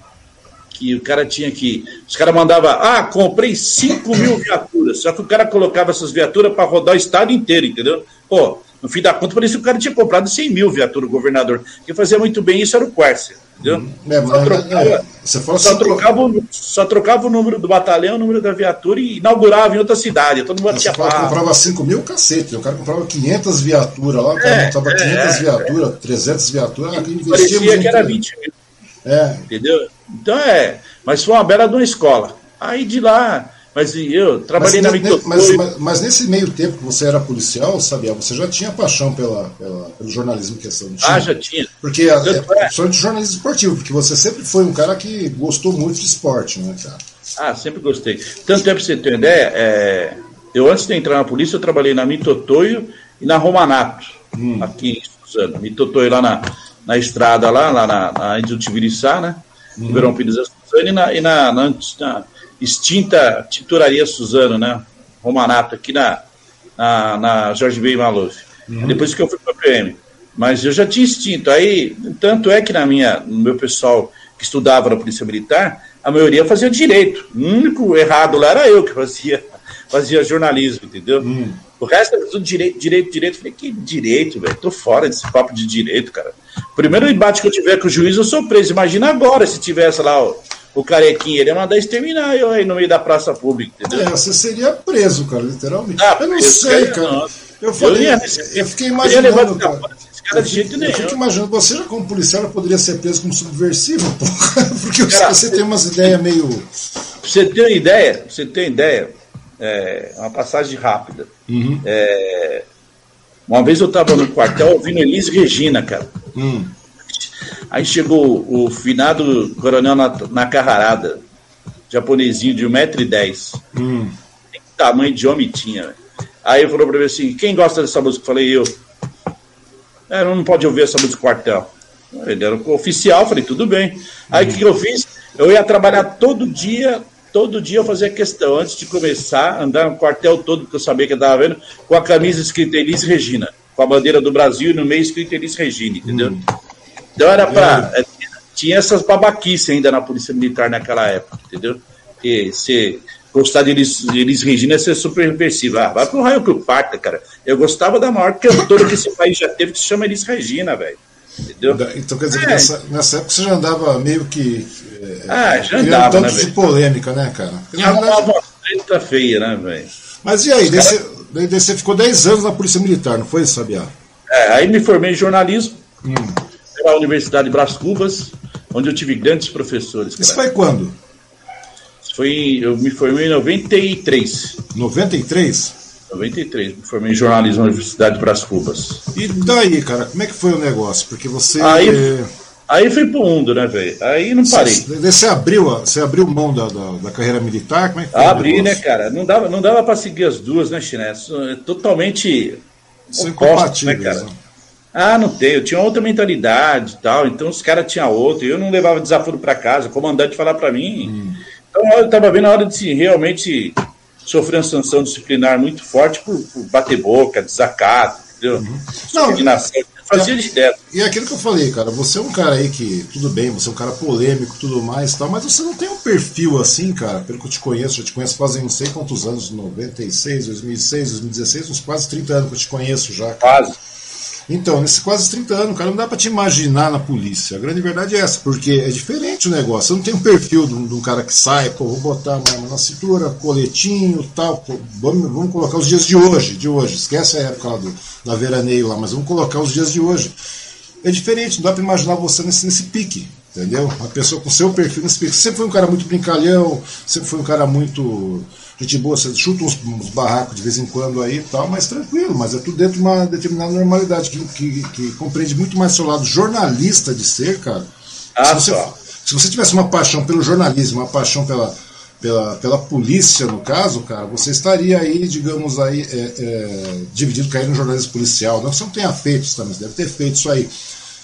que o cara tinha que. Os caras mandavam, ah, comprei 5 mil viaturas. Só que o cara colocava essas viaturas para rodar o estado inteiro, entendeu? Pô, no fim da conta, parecia que o cara tinha comprado 100 mil viaturas, o governador. Quem fazia muito bem isso era o Quercia, entendeu? É, só, trocava, é, você só, assim, trocava, o, só trocava o número do batalhão, o número da viatura e inaugurava em outra cidade. Todo mundo tinha Você comprava 5 mil, cacete. O cara comprava 500 viaturas lá, o cara é, montava 500 é, viaturas, 300 viaturas. Parecia que era 20 mil. É. Entendeu? Então é. Mas foi uma bela de uma escola. Aí de lá. Mas eu trabalhei mas, na ne, mas, mas, mas, nesse meio tempo que você era policial, sabia, você já tinha paixão pela, pela pelo jornalismo em questão. Ah, já tinha. Porque é, é, de jornalismo esportivo, porque você sempre foi um cara que gostou muito de esporte, né, cara? Ah, sempre gostei. Tanto é para você ter uma ideia, é, eu antes de entrar na polícia, eu trabalhei na Mitotoio e na Romanato, hum. aqui em Suzano. Mitotoio lá na, na estrada, lá, lá na, na Indutibiriçá, né? Hum. Ribeirão Pires da Suzano e na, e na, na, na extinta titularia Suzano, né? Romanato, aqui na, na, na Jorge B. Maluf. Uhum. Depois que eu fui para a PM. Mas eu já tinha extinto. Aí, tanto é que na minha, no meu pessoal que estudava na Polícia Militar, a maioria fazia direito. O único errado lá era eu que fazia, fazia jornalismo, entendeu? Uhum. O resto era tudo direito, direito, direito. Falei, que direito, velho? Tô fora desse papo de direito, cara. Primeiro embate que eu tiver com o juiz, eu sou preso. Imagina agora se tivesse lá o, o carequinha, ele ia mandar exterminar eu aí no meio da praça pública, entendeu? É, você seria preso, cara, literalmente. Ah, eu não sei, cara. Eu falei, eu, eu fiquei imaginando, cara. Cara, de jeito nenhum. Eu fico imaginando, você já como policial poderia ser preso como subversivo, porra. Porque cara, você tem umas ideias meio. Pra você ter uma ideia, você tem ideia, é, uma passagem rápida. Uhum. É, uma vez eu estava no quartel ouvindo Elis Regina, cara. Hum. Aí chegou o finado coronel na, carrarada, japonesinho de 1,10m. Hum. Que tamanho de homem tinha. Véio. Aí falou para mim assim: quem gosta dessa música? Eu falei, eu. É, não pode ouvir essa música quartel. Ele era oficial, falei, tudo bem. Aí o hum. que, que eu fiz? Eu ia trabalhar todo dia todo dia eu fazia questão, antes de começar, andar no quartel todo, porque eu sabia que eu estava vendo, com a camisa escrita Elis Regina, com a bandeira do Brasil e no meio escrito Elis Regina, entendeu? Hum. Então era para. É. Tinha essas babaquices ainda na Polícia Militar naquela época, entendeu? E se gostar de Elis, Elis Regina é ser super reversivo. Ah, vai pro raio que o parta, cara. Eu gostava da maior cantora que esse país já teve, que se chama Elis Regina, velho. Entendeu? Então quer dizer é. que nessa, nessa época você já andava meio que ah, já andava, um tanto né, de polêmica, né, cara? Verdade... uma treta feia, né, velho? Mas e aí? Daí, cara... você, daí você ficou 10 anos na Polícia Militar, não foi, Sabiá? É, aí me formei em jornalismo hum. pela Universidade de Brás Cubas, onde eu tive grandes professores. Isso foi quando? Foi, eu me formei em 93. 93? 93, me formei em jornalismo na Universidade de Brás Cubas. E daí, cara, como é que foi o negócio? Porque você. Aí, Aí fui pro mundo, né, velho? Aí não parei. Você, abriu, você abriu mão da, da, da, carreira militar? Como é que foi Abri, né, cara? Não dava, não dava pra seguir as duas, né, Chiné? É totalmente São opostos, né, cara? Né? Ah, não tem. Eu tinha outra mentalidade e tal. Então os caras tinham outra. Eu não levava desaforo para casa. O comandante falar para mim. Hum. Então eu tava vendo a hora de realmente sofrer uma sanção disciplinar muito forte por, por bater boca, desacato, entendeu? Uhum. Subordinação fazia direto. E é aquilo que eu falei, cara, você é um cara aí que, tudo bem, você é um cara polêmico tudo mais tal, mas você não tem um perfil assim, cara, pelo que eu te conheço, eu te conheço fazem não sei quantos anos, 96, 2006, 2016, uns quase 30 anos que eu te conheço já. Cara. Quase. Então, nesses quase 30 anos, cara, não dá para te imaginar na polícia. A grande verdade é essa, porque é diferente o negócio. Você não tem um perfil de um, de um cara que sai, pô, vou botar uma na cintura, coletinho tal. Pô, vamos, vamos colocar os dias de hoje, de hoje. Esquece a época lá do, da veraneio lá, mas vamos colocar os dias de hoje. É diferente, não dá para imaginar você nesse, nesse pique. Entendeu? Uma pessoa com seu perfil nesse pique. Sempre foi um cara muito brincalhão, sempre foi um cara muito gente boa, você chuta uns, uns, barracos de vez em quando aí e tal, mas tranquilo, mas é tudo dentro de uma determinada normalidade que, que, que compreende muito mais seu lado jornalista de ser, cara. Ah, se, você, se você tivesse uma paixão pelo jornalismo, uma paixão pela, pela, pela polícia, no caso, cara, você estaria aí, digamos, aí, é, é, dividido, caindo no jornalismo policial. Não que você não tenha feito isso também, você deve ter feito isso aí.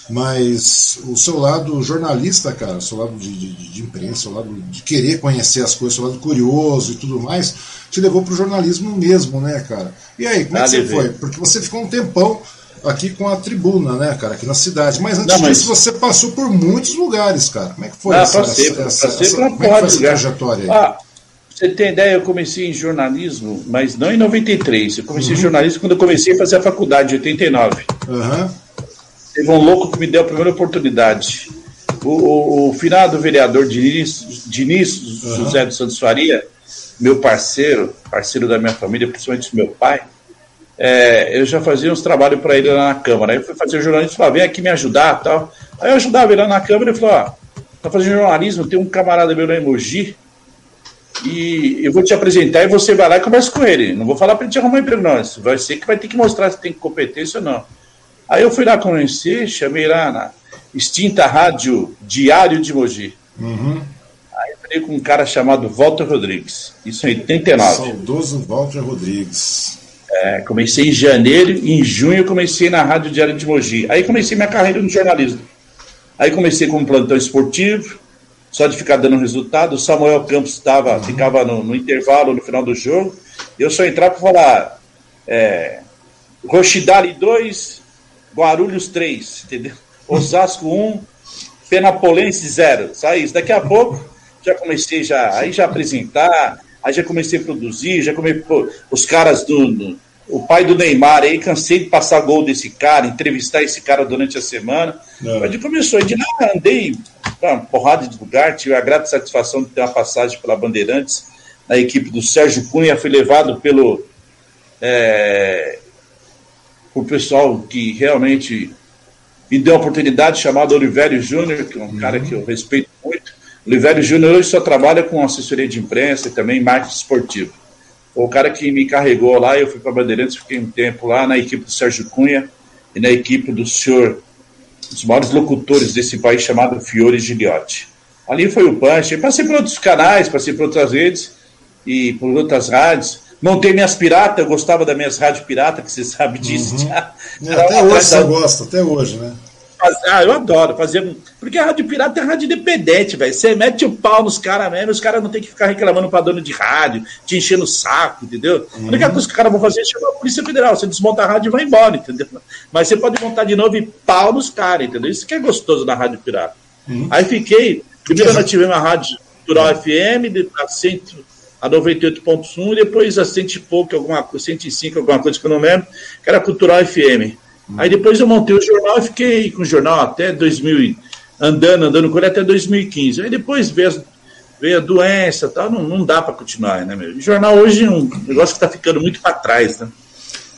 Mas o seu lado jornalista, cara, o seu lado de, de, de imprensa, o seu lado de querer conhecer as coisas, o seu lado curioso e tudo mais, te levou para o jornalismo mesmo, né, cara? E aí, como é que você foi? Porque você ficou um tempão aqui com a tribuna, né, cara, aqui na cidade. Mas antes não, mas... disso, você passou por muitos lugares, cara. Como é que foi ah, essa, passei, essa, essa, passei essa, como é que foi essa trajetória aí? Ah, você tem ideia, eu comecei em jornalismo, mas não em 93. Eu comecei uhum. em jornalismo quando eu comecei a fazer a faculdade, em 89. Aham. Uhum. Teve um louco que me deu a primeira oportunidade. O, o, o finado vereador Diniz, Diniz uhum. José dos Santos Faria, meu parceiro, parceiro da minha família, principalmente do meu pai, é, eu já fazia uns trabalhos para ele lá na Câmara. Aí eu fui fazer jornalismo e falou: vem aqui me ajudar tal. Aí eu ajudava ele lá na Câmara e falou: ó, tá fazendo jornalismo, tem um camarada meu lá em Mogi, e eu vou te apresentar e você vai lá e conversa com ele. Não vou falar para ele te arrumar emprego, não. Vai ser que vai ter que mostrar se tem competência ou não. Aí eu fui lá conhecer, chamei lá na extinta rádio Diário de Mogi. Uhum. Aí falei com um cara chamado Walter Rodrigues, isso em 89. Saudoso Walter Rodrigues. É, comecei em janeiro, em junho comecei na Rádio Diário de Mogi. Aí comecei minha carreira no jornalismo. Aí comecei como plantão esportivo, só de ficar dando resultado. O Samuel Campos estava, uhum. ficava no, no, intervalo, no final do jogo. Eu só entrava para falar é, Rochidale 2, Guarulhos 3, entendeu? Osasco 1, Penapolense 0. Só isso. Daqui a pouco já comecei já, aí já apresentar, aí já comecei a produzir, já comecei os caras do, do, o pai do Neymar aí, cansei de passar gol desse cara, entrevistar esse cara durante a semana. Não. Mas começou, de lá andei uma porrada de lugar, tive a grata satisfação de ter uma passagem pela Bandeirantes na equipe do Sérgio Cunha, fui levado pelo é, o pessoal que realmente me deu a oportunidade, chamado Olivério Júnior, que é um uhum. cara que eu respeito muito. Olivério Júnior hoje só trabalha com assessoria de imprensa e também marketing esportivo. Foi o cara que me carregou lá, eu fui para Bandeirantes, fiquei um tempo lá na equipe do Sérgio Cunha e na equipe do senhor, dos maiores locutores desse país, chamado Fiore Giliotti. Ali foi o punch. Eu passei por outros canais, passei por outras redes e por outras rádios Montei minhas piratas, eu gostava das minhas rádios pirata, que você sabe disso. Uhum. É, até hoje você gosta, até hoje, né? Ah, eu adoro fazer. Porque a rádio pirata é rádio independente, velho. Você mete o pau nos caras mesmo, os caras não tem que ficar reclamando pra dono de rádio, te enchendo o saco, entendeu? Uhum. A única uhum. coisa que os caras vão fazer é chamar a Polícia Federal. Você desmonta a rádio e vai embora, entendeu? Mas você pode montar de novo e pau nos caras, entendeu? Isso que é gostoso na rádio pirata. Uhum. Aí fiquei. Primeiro nós tivemos a rádio Cultural FM, a Centro a 98.1 e depois a 100 e pouco, alguma, 105, alguma coisa que eu não lembro, que era Cultural FM. Hum. Aí depois eu montei o jornal e fiquei com o jornal até 2000, andando, andando com ele até 2015. Aí depois veio, veio a doença tal, não, não dá para continuar, né, meu? O jornal hoje é um negócio que está ficando muito para trás, né?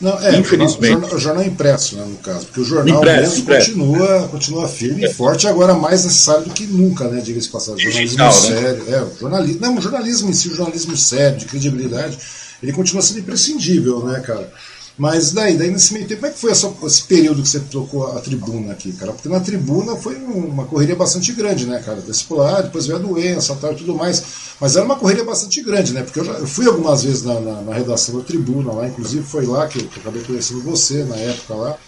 Não, é, Infelizmente. O jornal, jornal, impresso, né, no caso, porque o jornal impresso, mesmo impresso. Continua, continua firme é. e forte, agora mais necessário do que nunca, né? Diga-se passagem. Jornalismo Digital, né? sério. Né? É, o jornalismo, não, o jornalismo em si, o jornalismo sério, de credibilidade, ele continua sendo imprescindível, né, cara? Mas daí, daí nesse meio tempo, como é que foi essa, esse período que você trocou a tribuna aqui, cara? Porque na tribuna foi uma correria bastante grande, né, cara? Discipular, depois veio a doença tal, e tudo mais. Mas era uma correria bastante grande, né? Porque eu, já, eu fui algumas vezes na, na, na, redação da tribuna lá, inclusive foi lá que eu, que eu acabei conhecendo você na época lá.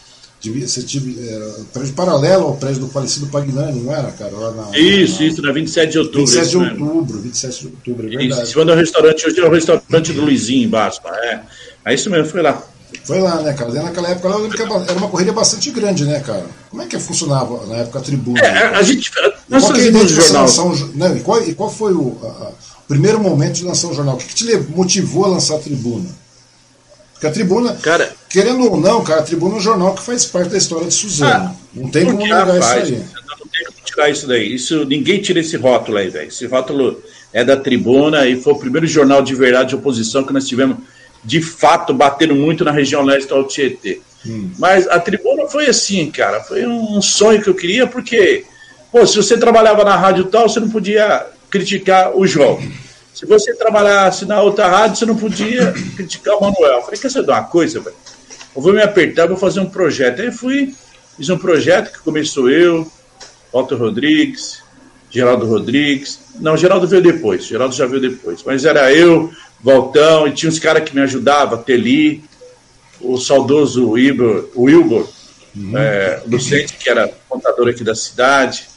Devia, você tive é, prédio paralelo ao prédio do falecido Pagnani, não era, cara? Lá na, isso, na, isso, na 27 de outubro. 27 de outubro, 27 de outubro, é verdade. Isso, em cima do restaurante, hoje é o restaurante do Luizinho embaixo, é. É isso mesmo, foi lá. Foi lá, né, cara? Naquela época era uma correria bastante grande, né, cara? Como é que funcionava na época a tribuna? É, né, a gente. Nós qual, é jornal. Um, não, e, qual, e qual foi o, a, a, o primeiro momento de lançar o jornal? O que, que te motivou a lançar a tribuna? Porque a tribuna, cara, querendo ou não, cara, a tribuna é um jornal que faz parte da história de Suzano. Ah, não tem como negar isso aí. Não tem como tirar isso daí. Isso, ninguém tira esse rótulo aí, velho. Esse rótulo é da tribuna e foi o primeiro jornal de verdade de oposição que nós tivemos, de fato, batendo muito na região leste do Tietê. Hum. Mas a tribuna foi assim, cara. Foi um sonho que eu queria, porque, pô, se você trabalhava na rádio tal, você não podia criticar o João. Se você trabalhasse na outra rádio, você não podia criticar o Manuel. Eu falei, quer saber uma coisa, velho? Eu vou me apertar, vou fazer um projeto. Aí fui, fiz um projeto que começou eu, Walter Rodrigues, Geraldo Rodrigues. Não, Geraldo veio depois, Geraldo já veio depois. Mas era eu, Valtão, e tinha uns caras que me ajudavam, Teli, o saudoso Wilbur, Wilbur uhum. é, Lucente, que era contador aqui da cidade.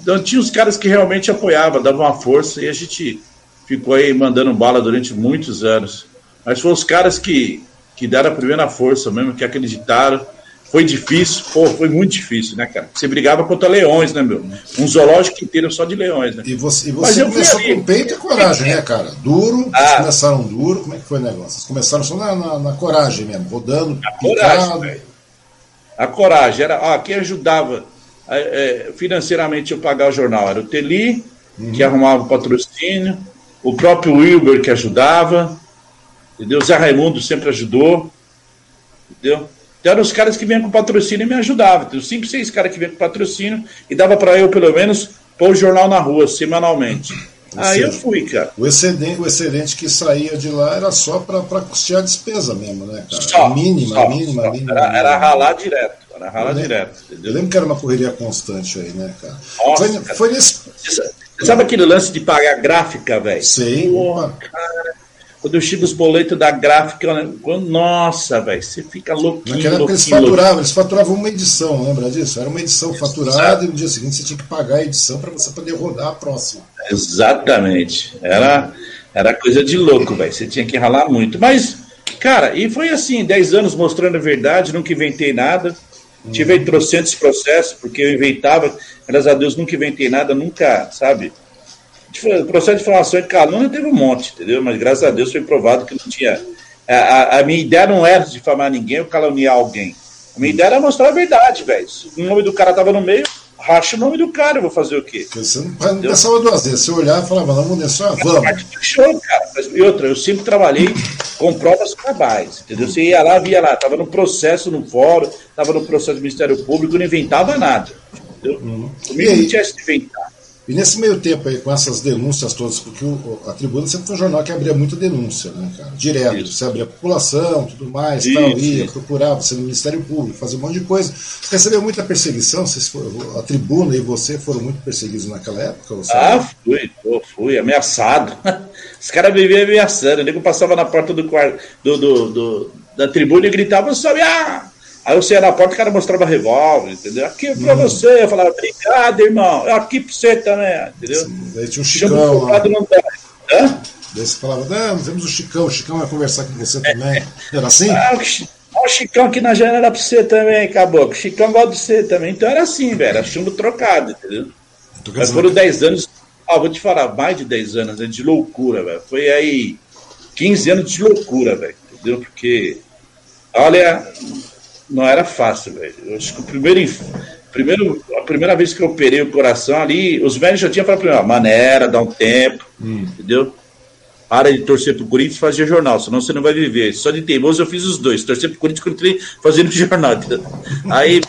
Então tinha uns caras que realmente apoiavam, davam uma força, e a gente ficou aí mandando bala durante muitos anos. Mas foram os caras que, que deram a primeira força mesmo, que acreditaram. Foi difícil, pô, foi muito difícil, né, cara? Você brigava contra leões, né, meu? Um zoológico inteiro só de leões, né? E você, e você começou com peito e coragem, né, cara? Duro, ah. vocês começaram duro, como é que foi o negócio? Vocês começaram só na, na, na coragem mesmo, rodando, a coragem, A coragem, era, ó, quem ajudava é, financeiramente eu pagar o jornal era o Teli, uhum. que arrumava o patrocínio, o próprio Wilber que ajudava, entendeu? Zé Raimundo sempre ajudou, entendeu? Então eram os caras que vinham com patrocínio e me ajudavam. Tem cinco, seis caras que vinham com patrocínio e dava para eu, pelo menos, pôr o jornal na rua semanalmente. Aí eu fui, cara. O excedente, o excedente que saía de lá era só para custear a despesa mesmo, né, cara? Só, mínima, só, mínima, só. mínima. Era, era ralar direto. Era ralar eu direto. Entendeu? Eu lembro que era uma correria constante aí, né, cara? Nossa, foi, cara. foi nesse. Você sabe aquele lance de pagar gráfica, velho? Sim. Porra, cara. Quando eu chego os boletos da gráfica, nossa, velho, você fica louquinho. Naquela época eles faturavam, eles faturavam uma edição, lembra disso? Era uma edição faturada e no dia seguinte você tinha que pagar a edição para você poder rodar a próxima. Exatamente. Era, era coisa de louco, velho. Você tinha que ralar muito. Mas, cara, e foi assim, 10 anos mostrando a verdade, nunca inventei nada. Tive trocentos processos, porque eu inventava, graças a Deus nunca inventei nada, nunca, sabe? O processo de formação de calúnia teve um monte, entendeu? Mas graças a Deus foi provado que não tinha. A, a, a minha ideia não era difamar ninguém ou caluniar alguém. A minha ideia era mostrar a verdade, velho. Se o nome do cara tava no meio, racha o nome do cara, eu vou fazer o quê? Você não pensava duas vezes. Você olhar e falava, vamos nessa, ah, vamos. Show, cara. E outra, eu sempre trabalhei com provas cabais, entendeu? Você ia lá, via lá, tava no processo no fórum, tava no processo do Ministério Público, não inventava nada. Entendeu? Uhum. Comigo não tinha que inventar. E nesse meio tempo aí, com essas denúncias todas, porque o, a Tribuna sempre foi um jornal que abria muita denúncia, né, cara? Direto. Isso. Você abria a população, tudo mais, isso, tal, ia, isso. procurava, você no Ministério Público, fazia um monte de coisa. Você recebeu muita perseguição? Vocês a Tribuna e você foram muito perseguidos naquela época? Ah, fui, pô, fui, ameaçado. Os caras viviam ameaçando. O nego passava na porta do do, do, do, da tribuna e gritava, sobe, ah! Aí eu saía na porta e o cara mostrava revólver, entendeu? Aqui é pra uhum. você. Eu falava, obrigado, irmão. Aqui pra você também, entendeu? Sim, daí tinha um Chicão lá. Não dá. Hã? Daí você falava, não, temos o Chicão, o Chicão vai conversar com você também. Era assim? Ah, o, o Chicão aqui na janela pra você também, caboclo. O Chicão gosta de você também. Então era assim, velho. Era chumbo trocado, entendeu? Mas foram 10 anos. Ah, vou te falar, mais de 10 anos né, de loucura, velho. Foi aí 15 anos de loucura, velho. Entendeu? Porque, olha, não era fácil, velho. Eu acho que o primeiro, primeiro, a primeira vez que eu operei o coração ali, os velhos já tinham falado pra mim, maneira, dá um tempo, hum. entendeu? Para de torcer pro Corinthians e fazer jornal, senão você não vai viver. Só de teimoso eu fiz os dois, torcer pro Corinthians e continuei fazendo jornal. Entendeu? Aí,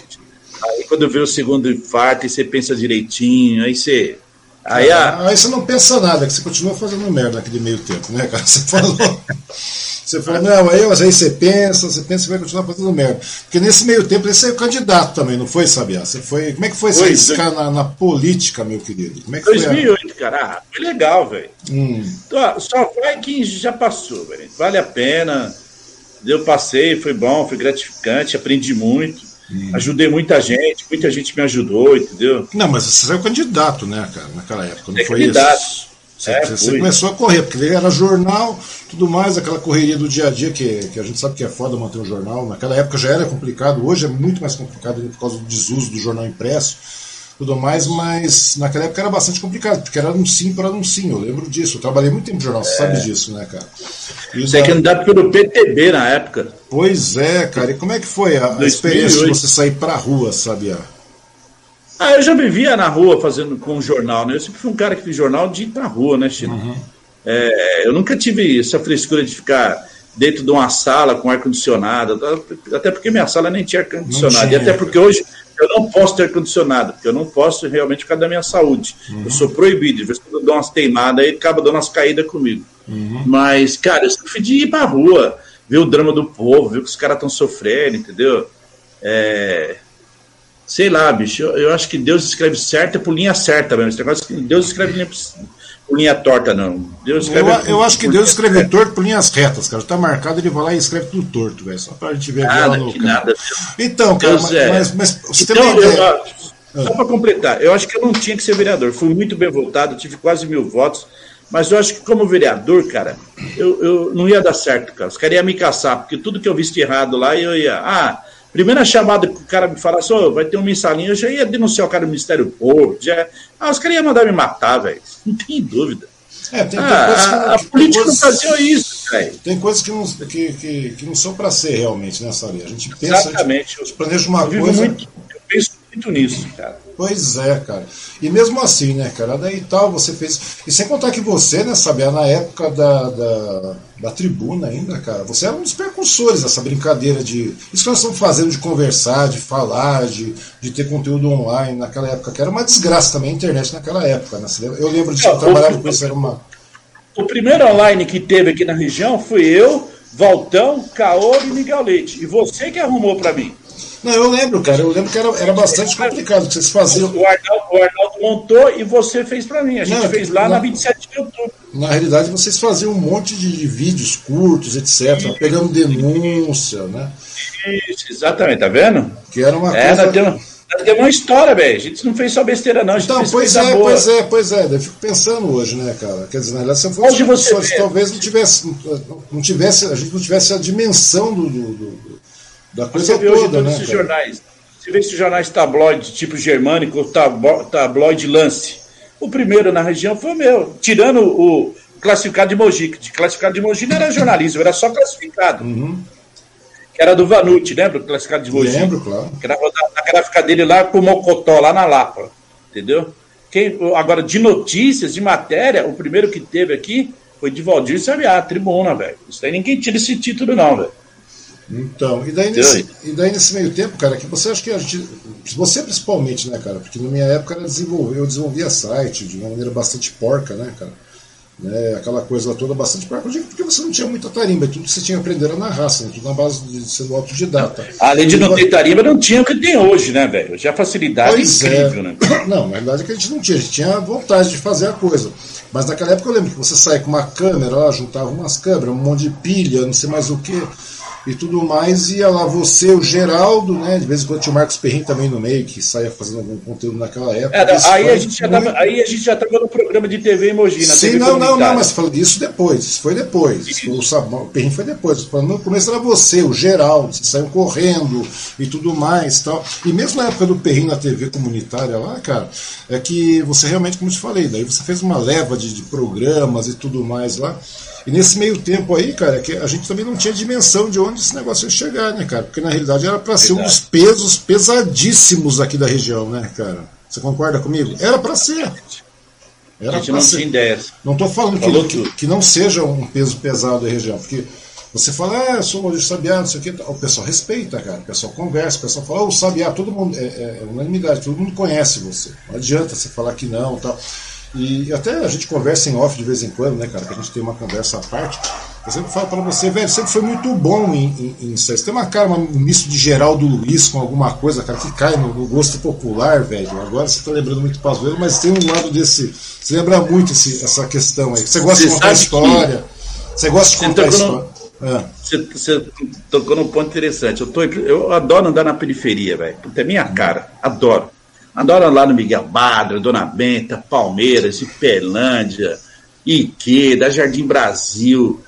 aí quando eu vi o segundo infarto, aí você pensa direitinho, aí você. Aí, a... aí você não pensa nada, que você continua fazendo merda naquele meio tempo, né, cara? Você falou. Você fala, não, aí, aí você pensa, você pensa que vai continuar fazendo merda. Porque nesse meio tempo você é candidato também, não foi, Sabiá? Você foi. Como é que foi se arriscar na, na, política, meu querido? Como é que 2008, foi cara, ah, foi legal, velho. Hum. Então, só vai quem já passou, velho. Vale a pena. Deu passeio, foi bom, foi gratificante, aprendi muito. Hum. Ajudei muita gente, muita gente me ajudou, entendeu? Não, mas você é o candidato, né, cara, naquela época, não é foi candidato. isso? Você, é, você começou a correr, porque era jornal, tudo mais, aquela correria do dia a dia, que, que a gente sabe que é foda manter um jornal. Naquela época já era complicado, hoje é muito mais complicado por causa do desuso do jornal impresso tudo mais, mas naquela época era bastante complicado, porque era um sim para um sim, eu lembro disso. Eu trabalhei muito tempo no jornal, você sabe é. disso, né, cara? E você é candidato pelo PTB na época. Pois é, cara. E como é que foi a, a experiência de você sair pra rua, sabia? Ah, eu já me via na rua fazendo com jornal, né? Eu sempre fui um cara que fiz jornal de ir pra rua, né, Chino? Uhum. É, eu nunca tive essa frescura de ficar dentro de uma sala com ar-condicionado, até porque minha sala nem tinha ar-condicionado, e até porque hoje eu não posso ter ar-condicionado, porque eu não posso realmente por causa da minha saúde. Uhum. Eu sou proibido, às vezes eu dou umas teimadas aí acaba dando umas caídas comigo. Uhum. Mas, cara, eu sempre de ir pra rua, ver o drama do povo, ver o que os caras estão sofrendo, entendeu? É... Sei lá, bicho, eu, eu, acho que Deus escreve certo por linha certa mesmo. Esse negócio que Deus escreve linha por linha torta, não. Deus escreve eu, eu acho que Deus escreve torto por linhas retas, cara. Tá marcado, ele vai lá e escreve tudo torto, velho. Só pra gente ver nada, no que nada. Então, cara, mas, é. mas, mas, você então, tem uma ideia. Eu, só para completar, eu acho que eu não tinha que ser vereador. Fui muito bem votado, tive quase mil votos. Mas eu acho que como vereador, cara, eu, eu não ia dar certo, cara. Os caras iam me caçar, porque tudo que eu visse errado lá, eu ia. Ah, primeira chamada que o cara me falasse, oh, vai ter um mensalinho, eu já ia denunciar o cara do Ministério Público. Já... Ah, os caras iam mandar me matar, velho. Não tem dúvida. É, tem, ah, tem que, a, a política coisas, não fazia isso, velho. Tem coisas que não, que, que, que não são para ser realmente, né, Sari? A gente pensa, Exatamente. A gente planeja uma eu coisa. Muito, eu penso muito nisso, cara. Pois é, cara. E mesmo assim, né, cara, daí tal, você fez. E sem contar que você, né, sabia, na época da, da, da tribuna ainda, cara, você era um dos precursores dessa brincadeira de. Isso que nós estamos fazendo de conversar, de falar, de, de ter conteúdo online naquela época, que era uma desgraça também a internet naquela época, né? Eu lembro de trabalhar com isso, era uma. O primeiro online que teve aqui na região foi eu, Valtão, Caô e Miguel Leite. E você que arrumou para mim. Não, eu lembro, cara. Eu lembro que era, era bastante complicado que vocês faziam. O Arnaldo, o Arnaldo montou e você fez para mim. A gente Não, fez lá na, na 27 de outubro. Na realidade, vocês faziam um monte de vídeos curtos, etc. Isso. Pegando denúncia, né? Isso, exatamente, tá vendo? Que era uma é, coisa. Tem uma história, velho. A gente não fez só besteira, não. então, pois é, boa. pois é, pois é. Eu fico pensando hoje, né, cara? Quer dizer, na realidade, se fosse hoje você talvez não tivesse, não tivesse, a gente não tivesse a dimensão do, do, do da coisa Você vê hoje todos né, esses cara? jornais. Você vê esses jornais tabloide, tipo germânico, tabloide lance. O primeiro na região foi o meu. Tirando o classificado de Mogi. De classificado de Mogi não era jornalismo, era só classificado. Uhum. Que era do Vanucci, lembra? O classificado de Mogi. Lembro, claro. Que era a gráfica dele lá com o Mocotó, lá na Lapa. Entendeu? Quem, agora, de notícias, de matéria, o primeiro que teve aqui foi de Valdir Sabiá, tribuna, velho. Isso aí ninguém tira esse título, não, velho. Então, e daí, nesse, e daí nesse meio tempo, cara, que você acha que a gente. Você principalmente, né, cara? Porque na minha época eu desenvolvia, eu desenvolvia site de uma maneira bastante porca, né, cara? Né, aquela coisa toda bastante porca, porque você não tinha muita tarimba, tudo que você tinha que aprender era na raça, né, tudo na base de ser autodidata. Além de não ter tarimba, não tinha o que tem hoje, né, velho? Já a facilidade pois é incrível, é. né? Não, na verdade é que a gente não tinha, a gente tinha vontade de fazer a coisa. Mas naquela época eu lembro que você saía com uma câmera lá, juntava umas câmeras, um monte de pilha, não sei mais o que e tudo mais, ia lá você, o Geraldo, né? De vez em quando tinha o Marcos Perrin também no meio, que saia fazendo algum conteúdo naquela época. É, aí, a gente já tava, aí a gente já estava no programa de TV Emoji, na Sim, TV não, não, não, mas falando disso depois, isso foi depois. Isso. O, o Perrin foi depois. Falando, no começo era você, o Geraldo, você saiu correndo e tudo mais tal. E mesmo na época do Perrin na TV comunitária lá, cara, é que você realmente, como eu te falei, daí você fez uma leva de, de programas e tudo mais lá. E nesse meio tempo aí, cara, que a gente também não tinha dimensão de onde esse negócio ia chegar, né, cara? Porque na realidade era para ser um dos pesos pesadíssimos aqui da região, né, cara? Você concorda comigo? Era para ser. Era a gente não ser. tinha ideia. Não estou falando que, que, que, não seja um peso pesado da região, porque você fala, ah, eu sou Maurício Sabiá, não sei o quê. O pessoal respeita, cara. O pessoal conversa, o pessoal fala, oh, o Sabiá, todo mundo. É, é, é unanimidade, todo mundo conhece você. Não adianta você falar que não tal. E até a gente conversa em off de vez em quando, né, cara? Que a gente tem uma conversa à parte. Eu sempre falo para você, velho, sempre foi muito bom em, em, em Você tem uma cara, um misto de Geraldo Luiz com alguma coisa, cara, que cai no, no gosto popular, velho. Agora você tá lembrando muito Pazuello, mas tem um lado desse. Você lembra muito esse, essa questão aí. Você gosta você de contar história. Você gosta de contar história. É. Você, você tocou num ponto interessante. Eu, tô, eu adoro andar na periferia, velho. É minha cara. Adoro. Adoro lá no Miguel Badra, Dona Benta, Palmeiras, Ipelândia, Ikeda, Jardim Brasil.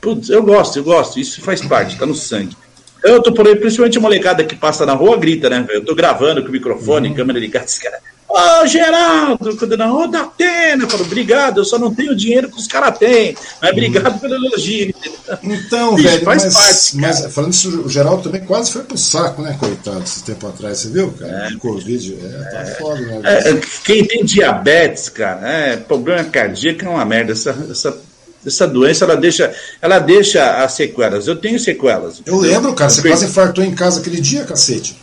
Putz, eu gosto, eu gosto, isso faz parte, tá no sangue. Eu tô por aí, principalmente a molecada que passa na rua grita, né? Eu tô gravando com o microfone, uhum. câmera ligada, esse cara. Ô, oh, Geraldo, quando na rua da Atena, eu falo, obrigado, eu só não tenho dinheiro que os caras têm. Mas uhum. obrigado pelo elogio. Então, Isso, velho, faz mas, parte, mas falando isso, o Geraldo também quase foi pro saco, né, coitado, esse tempo atrás, você viu, cara? É, Covid, é, tá é, foda, né? É, quem tem diabetes, cara, é, problema cardíaco é uma merda. Essa, essa essa doença ela deixa, ela deixa as sequelas. Eu tenho sequelas. Eu lembro, cara, eu você perdi... quase infartou em casa aquele dia, cacete.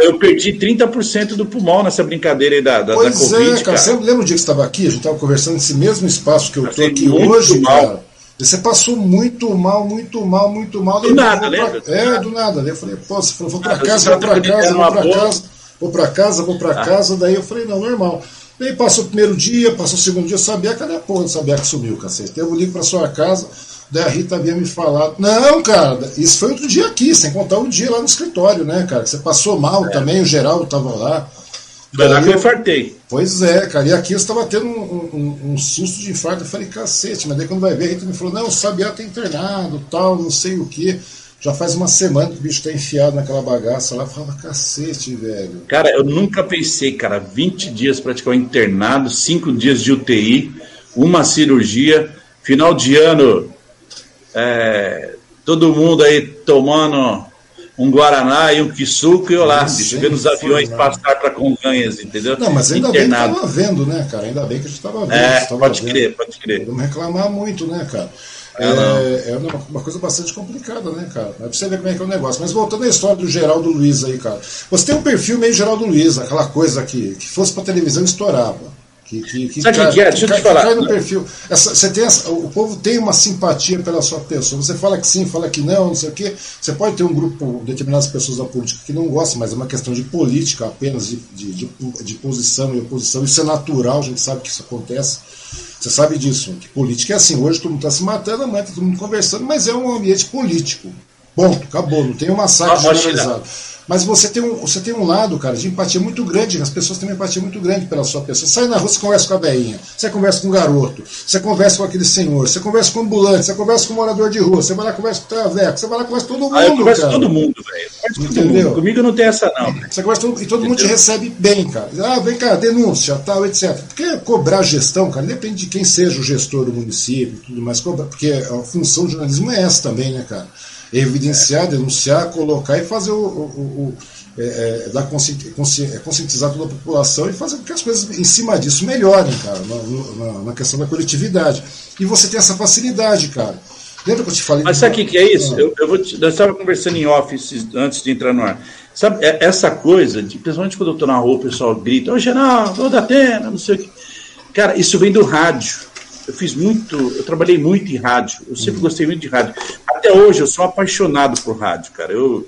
Eu perdi 30% do pulmão nessa brincadeira aí da, da, pois da Covid. É, cara, cara. Você lembra o dia que você estava aqui? A gente estava conversando nesse mesmo espaço que eu estou aqui hoje, mal. cara. Você passou muito mal, muito mal, muito mal. Do nada, lembra? Pra... É, do nada. Daí eu falei, pô, você falou, vou para ah, casa, vou para casa, vou para casa, vou para casa, vou para ah. casa. Daí eu falei, não, normal. Daí passou o primeiro dia, passou o segundo dia, sabia cadê a porra do sabia que sumiu, cacete? Eu ligo para sua casa, daí a Rita havia me falado. Não, cara, isso foi outro dia aqui, sem contar o um dia lá no escritório, né, cara? Que você passou mal é. também, o Geraldo tava lá. Foi lá que eu infartei. Pois é, cara. E aqui eu estava tendo um, um, um, susto de infarto. Eu falei, cacete, mas daí quando vai ver, a Rita me falou, não, o Sabiá tá internado, tal, não sei o quê. Já faz uma semana que o bicho tá enfiado naquela bagaça lá. Fala, cacete, velho. Cara, eu nunca pensei, cara, 20 dias praticamente internado, 5 dias de UTI, uma cirurgia, final de ano, é, todo mundo aí tomando um Guaraná e um Kisuko e olá, bicho, vendo os aviões não. passar para Conganhas, entendeu? Não, mas ainda Internado. bem que estava vendo, né, cara? Ainda bem que a gente estava vendo. É, pode vendo. crer, pode crer. Vamos reclamar muito, né, cara? É, é, uma, uma, coisa bastante complicada, né, cara? É pra você ver como é que é o negócio. Mas voltando à história do Geraldo Luiz aí, cara. Você tem um perfil meio Geraldo Luiz, aquela coisa que, que fosse pra televisão estourava. Que, que, que Sabe o que é? Deixa eu te falar. Cai no perfil. Essa, você tem essa, o povo tem uma simpatia pela sua pessoa. Você fala que sim, fala que não, não sei o quê. Você pode ter um grupo, determinadas pessoas da política que não gostam, mas é uma questão de política apenas, de, de, de, de posição e oposição. Isso é natural, a gente sabe que isso acontece. Você sabe disso, que política é assim. Hoje todo mundo está se matando, amanhã está todo mundo conversando, mas é um ambiente político. Ponto, acabou, não tem um massacre generalizado. Mas você tem, um, você tem um lado, cara, de empatia muito grande, as pessoas têm uma empatia muito grande pela sua pessoa. Você sai na rua, você conversa com a veinha, você conversa com o garoto, você conversa com aquele senhor, você conversa com o ambulante, você conversa com o morador de rua, você vai lá conversa com o traveco, você vai lá conversa com todo mundo. Ah, eu converso com todo mundo, velho. Entendeu? Comigo não tem essa, não. Você conversa com, e todo Entendeu? mundo te recebe bem, cara. Ah, vem cá, denúncia, tal, etc. Porque cobrar gestão, cara, depende de quem seja o gestor do município e tudo mais, cobrar, porque a função do jornalismo é essa também, né, cara? Evidenciar, denunciar, colocar e fazer o, o, o é, é, dar consci, consci, é, conscientizar toda a população e fazer com que as coisas em cima disso melhorem, cara, na, na, na questão da coletividade. E você tem essa facilidade, cara. Lembra que eu te falei? Mas sabe o que, que, é isso? Ah. Eu, eu, vou te, eu estava conversando em office antes de entrar no ar. Sabe, é, essa coisa, de, principalmente quando eu estou na rua, o pessoal grita, ô Geraldo, ô Datena, não sei o que. Cara, isso vem do rádio. Eu fiz muito, eu trabalhei muito em rádio. Eu sempre hum. gostei muito de rádio. Até hoje eu sou apaixonado por rádio, cara. Eu,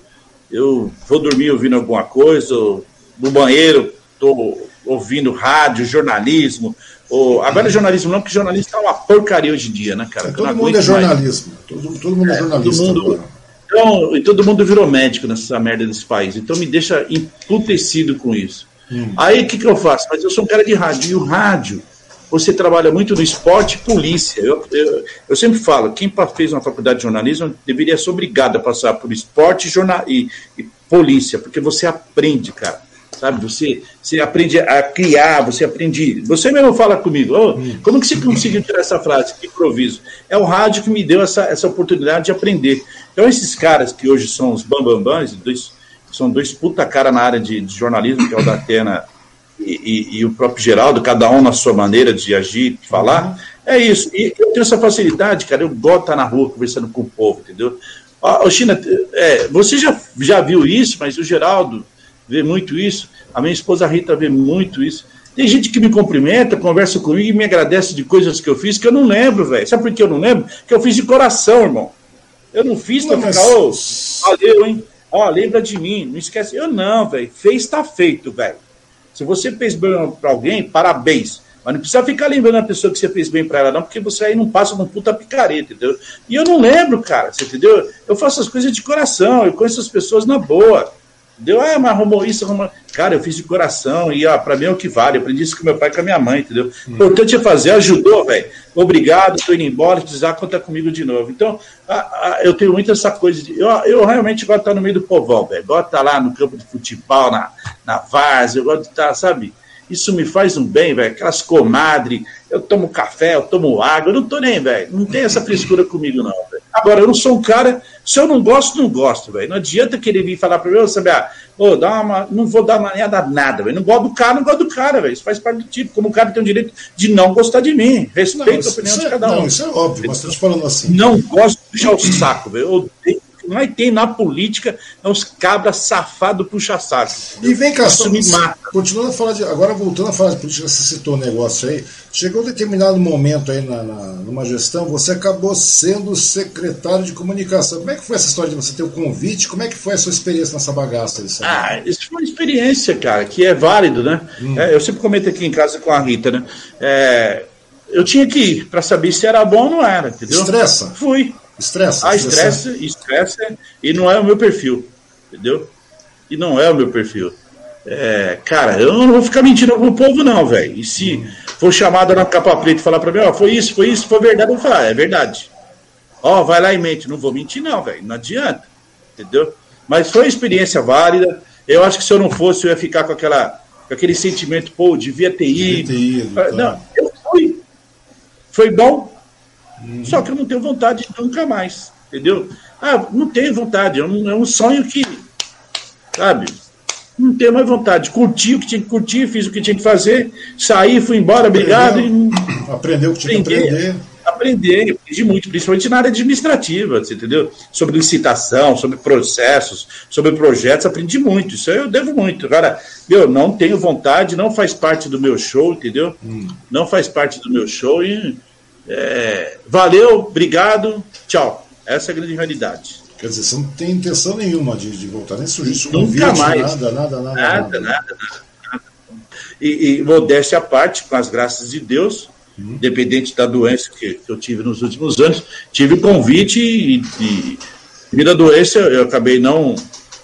eu vou dormir ouvindo alguma coisa, no banheiro estou ouvindo rádio, jornalismo. Ou, agora é jornalismo não, porque jornalista é uma porcaria hoje em dia, né, cara? Todo mundo é jornalismo. Todo, todo, mundo é, é jornalista. Todo mundo, então, e todo mundo virou médico nessa merda desse país. Então me deixa emputecido com isso. Hum. Aí o que, que eu faço? Mas eu sou um cara de rádio. E o rádio você trabalha muito no esporte e polícia. Eu, eu, eu, sempre falo, quem fez uma faculdade de jornalismo deveria ser obrigado a passar por esporte jornal, e, e polícia, porque você aprende, cara. Sabe, você, você aprende a criar, você aprende. Você mesmo fala comigo, oh, como que você conseguiu tirar essa frase? Que improviso. É o rádio que me deu essa, essa oportunidade de aprender. Então, esses caras que hoje são os bambambãs, dois, são dois puta cara na área de, de jornalismo, que é o da Atena e, e, o próprio Geraldo, cada um na sua maneira de agir, de falar. Uhum. É isso. E eu tenho essa facilidade, cara. Eu gosto de estar na rua conversando com o povo, entendeu? Ô, China, é, você já, já viu isso, mas o Geraldo vê muito isso. A minha esposa Rita vê muito isso. Tem gente que me cumprimenta, conversa comigo e me agradece de coisas que eu fiz que eu não lembro, velho. Sabe por que eu não lembro? Que eu fiz de coração, irmão. Eu não fiz pra ficar, ô, valeu, hein? Ó, lembra de mim, não esquece. Eu não, velho. Fez, tá feito, velho. Se você fez bem para alguém, parabéns. Mas não precisa ficar lembrando a pessoa que você fez bem para ela, não, porque você aí não passa num puta picareta, entendeu? E eu não lembro, cara, você entendeu? Eu faço as coisas de coração, eu conheço as pessoas na boa. Entendeu? Ah, mas arrumou isso, arrumou. Cara, eu fiz de coração e, ó, pra mim é o que vale. Eu aprendi isso com meu pai e com a minha mãe, entendeu? O importante é fazer, ajudou, velho. obrigado, estou indo embora, se precisar, conta comigo de novo. Então, a, a, eu tenho muito essa coisa de. Eu, eu realmente gosto de estar no meio do povão, velho. Gosto de estar lá no campo de futebol, na, na várzea, eu gosto de estar, sabe? Isso me faz um bem, velho. Aquelas comadres, eu tomo café, eu tomo água, eu não tô nem, velho. Não tem essa frescura comigo, não, velho. Agora, eu não sou um cara. Se eu não gosto, não gosto, velho. Não adianta querer vir falar pra mim, ô, sabe, ah, ô, dá uma, não vou dar uma nada, velho. Não gosto do cara, não gosto do cara, velho. Isso faz parte do tipo. Como o cara tem o direito de não gostar de mim. Respeito não, a opinião de é, cada um. Não, isso é óbvio, mas te falando assim. Não gosto de puxar o saco, velho. Eu odeio mas tem na política é uns cabras safados puxa-saco. E vem cá, Isso me mata. Continuando a falar de. Agora voltando a falar de política, você citou um negócio aí. Chegou um determinado momento aí na, na, numa gestão, você acabou sendo secretário de comunicação. Como é que foi essa história de você ter o convite? Como é que foi a sua experiência nessa bagaça? Aí, ah, isso foi uma experiência, cara, que é válido, né? Hum. É, eu sempre comento aqui em casa com a Rita, né? É, eu tinha que ir para saber se era bom ou não era, entendeu? Estressa? Fui. Estressa? Ah, estressa, estressa, e não é o meu perfil, entendeu? E não é o meu perfil. É, cara, eu não vou ficar mentindo pro povo, não, velho. E se for chamado na capa preta e falar pra mim, ó, foi isso, foi isso, foi verdade, eu vou falar, é verdade. Ó, vai lá e mente. Não vou mentir, não, velho. Não adianta. Entendeu? Mas foi uma experiência válida. Eu acho que se eu não fosse, eu ia ficar com aquela com aquele sentimento, pô, devia ter ido. Devia ter ido ah, não, eu fui. Foi bom, Uhum. Só que eu não tenho vontade nunca mais, entendeu? Ah, não tenho vontade, é um, é um sonho que, sabe, não tenho mais vontade. Curti o que tinha que curtir, fiz o que tinha que fazer, saí, fui embora, obrigado. Aprendeu, e... Aprendeu o que tinha que aprender. Aprender, aprendi muito, principalmente na área administrativa, entendeu? Sobre licitação, sobre processos, sobre projetos, aprendi muito. Isso eu devo muito. Agora, eu não tenho vontade, não faz parte do meu show, entendeu? Hum. Não faz parte do meu show e é, valeu, obrigado, tchau. Essa é a grande realidade. Quer dizer, você não tem intenção nenhuma de, de voltar, nem surgir um Nunca mais. Nada, nada, nada. Nada, nada, nada. nada. E, e modéstia à parte, com as graças de Deus, hum. independente da doença que, que, eu tive nos últimos anos, tive convite e, e devido à doença eu acabei não,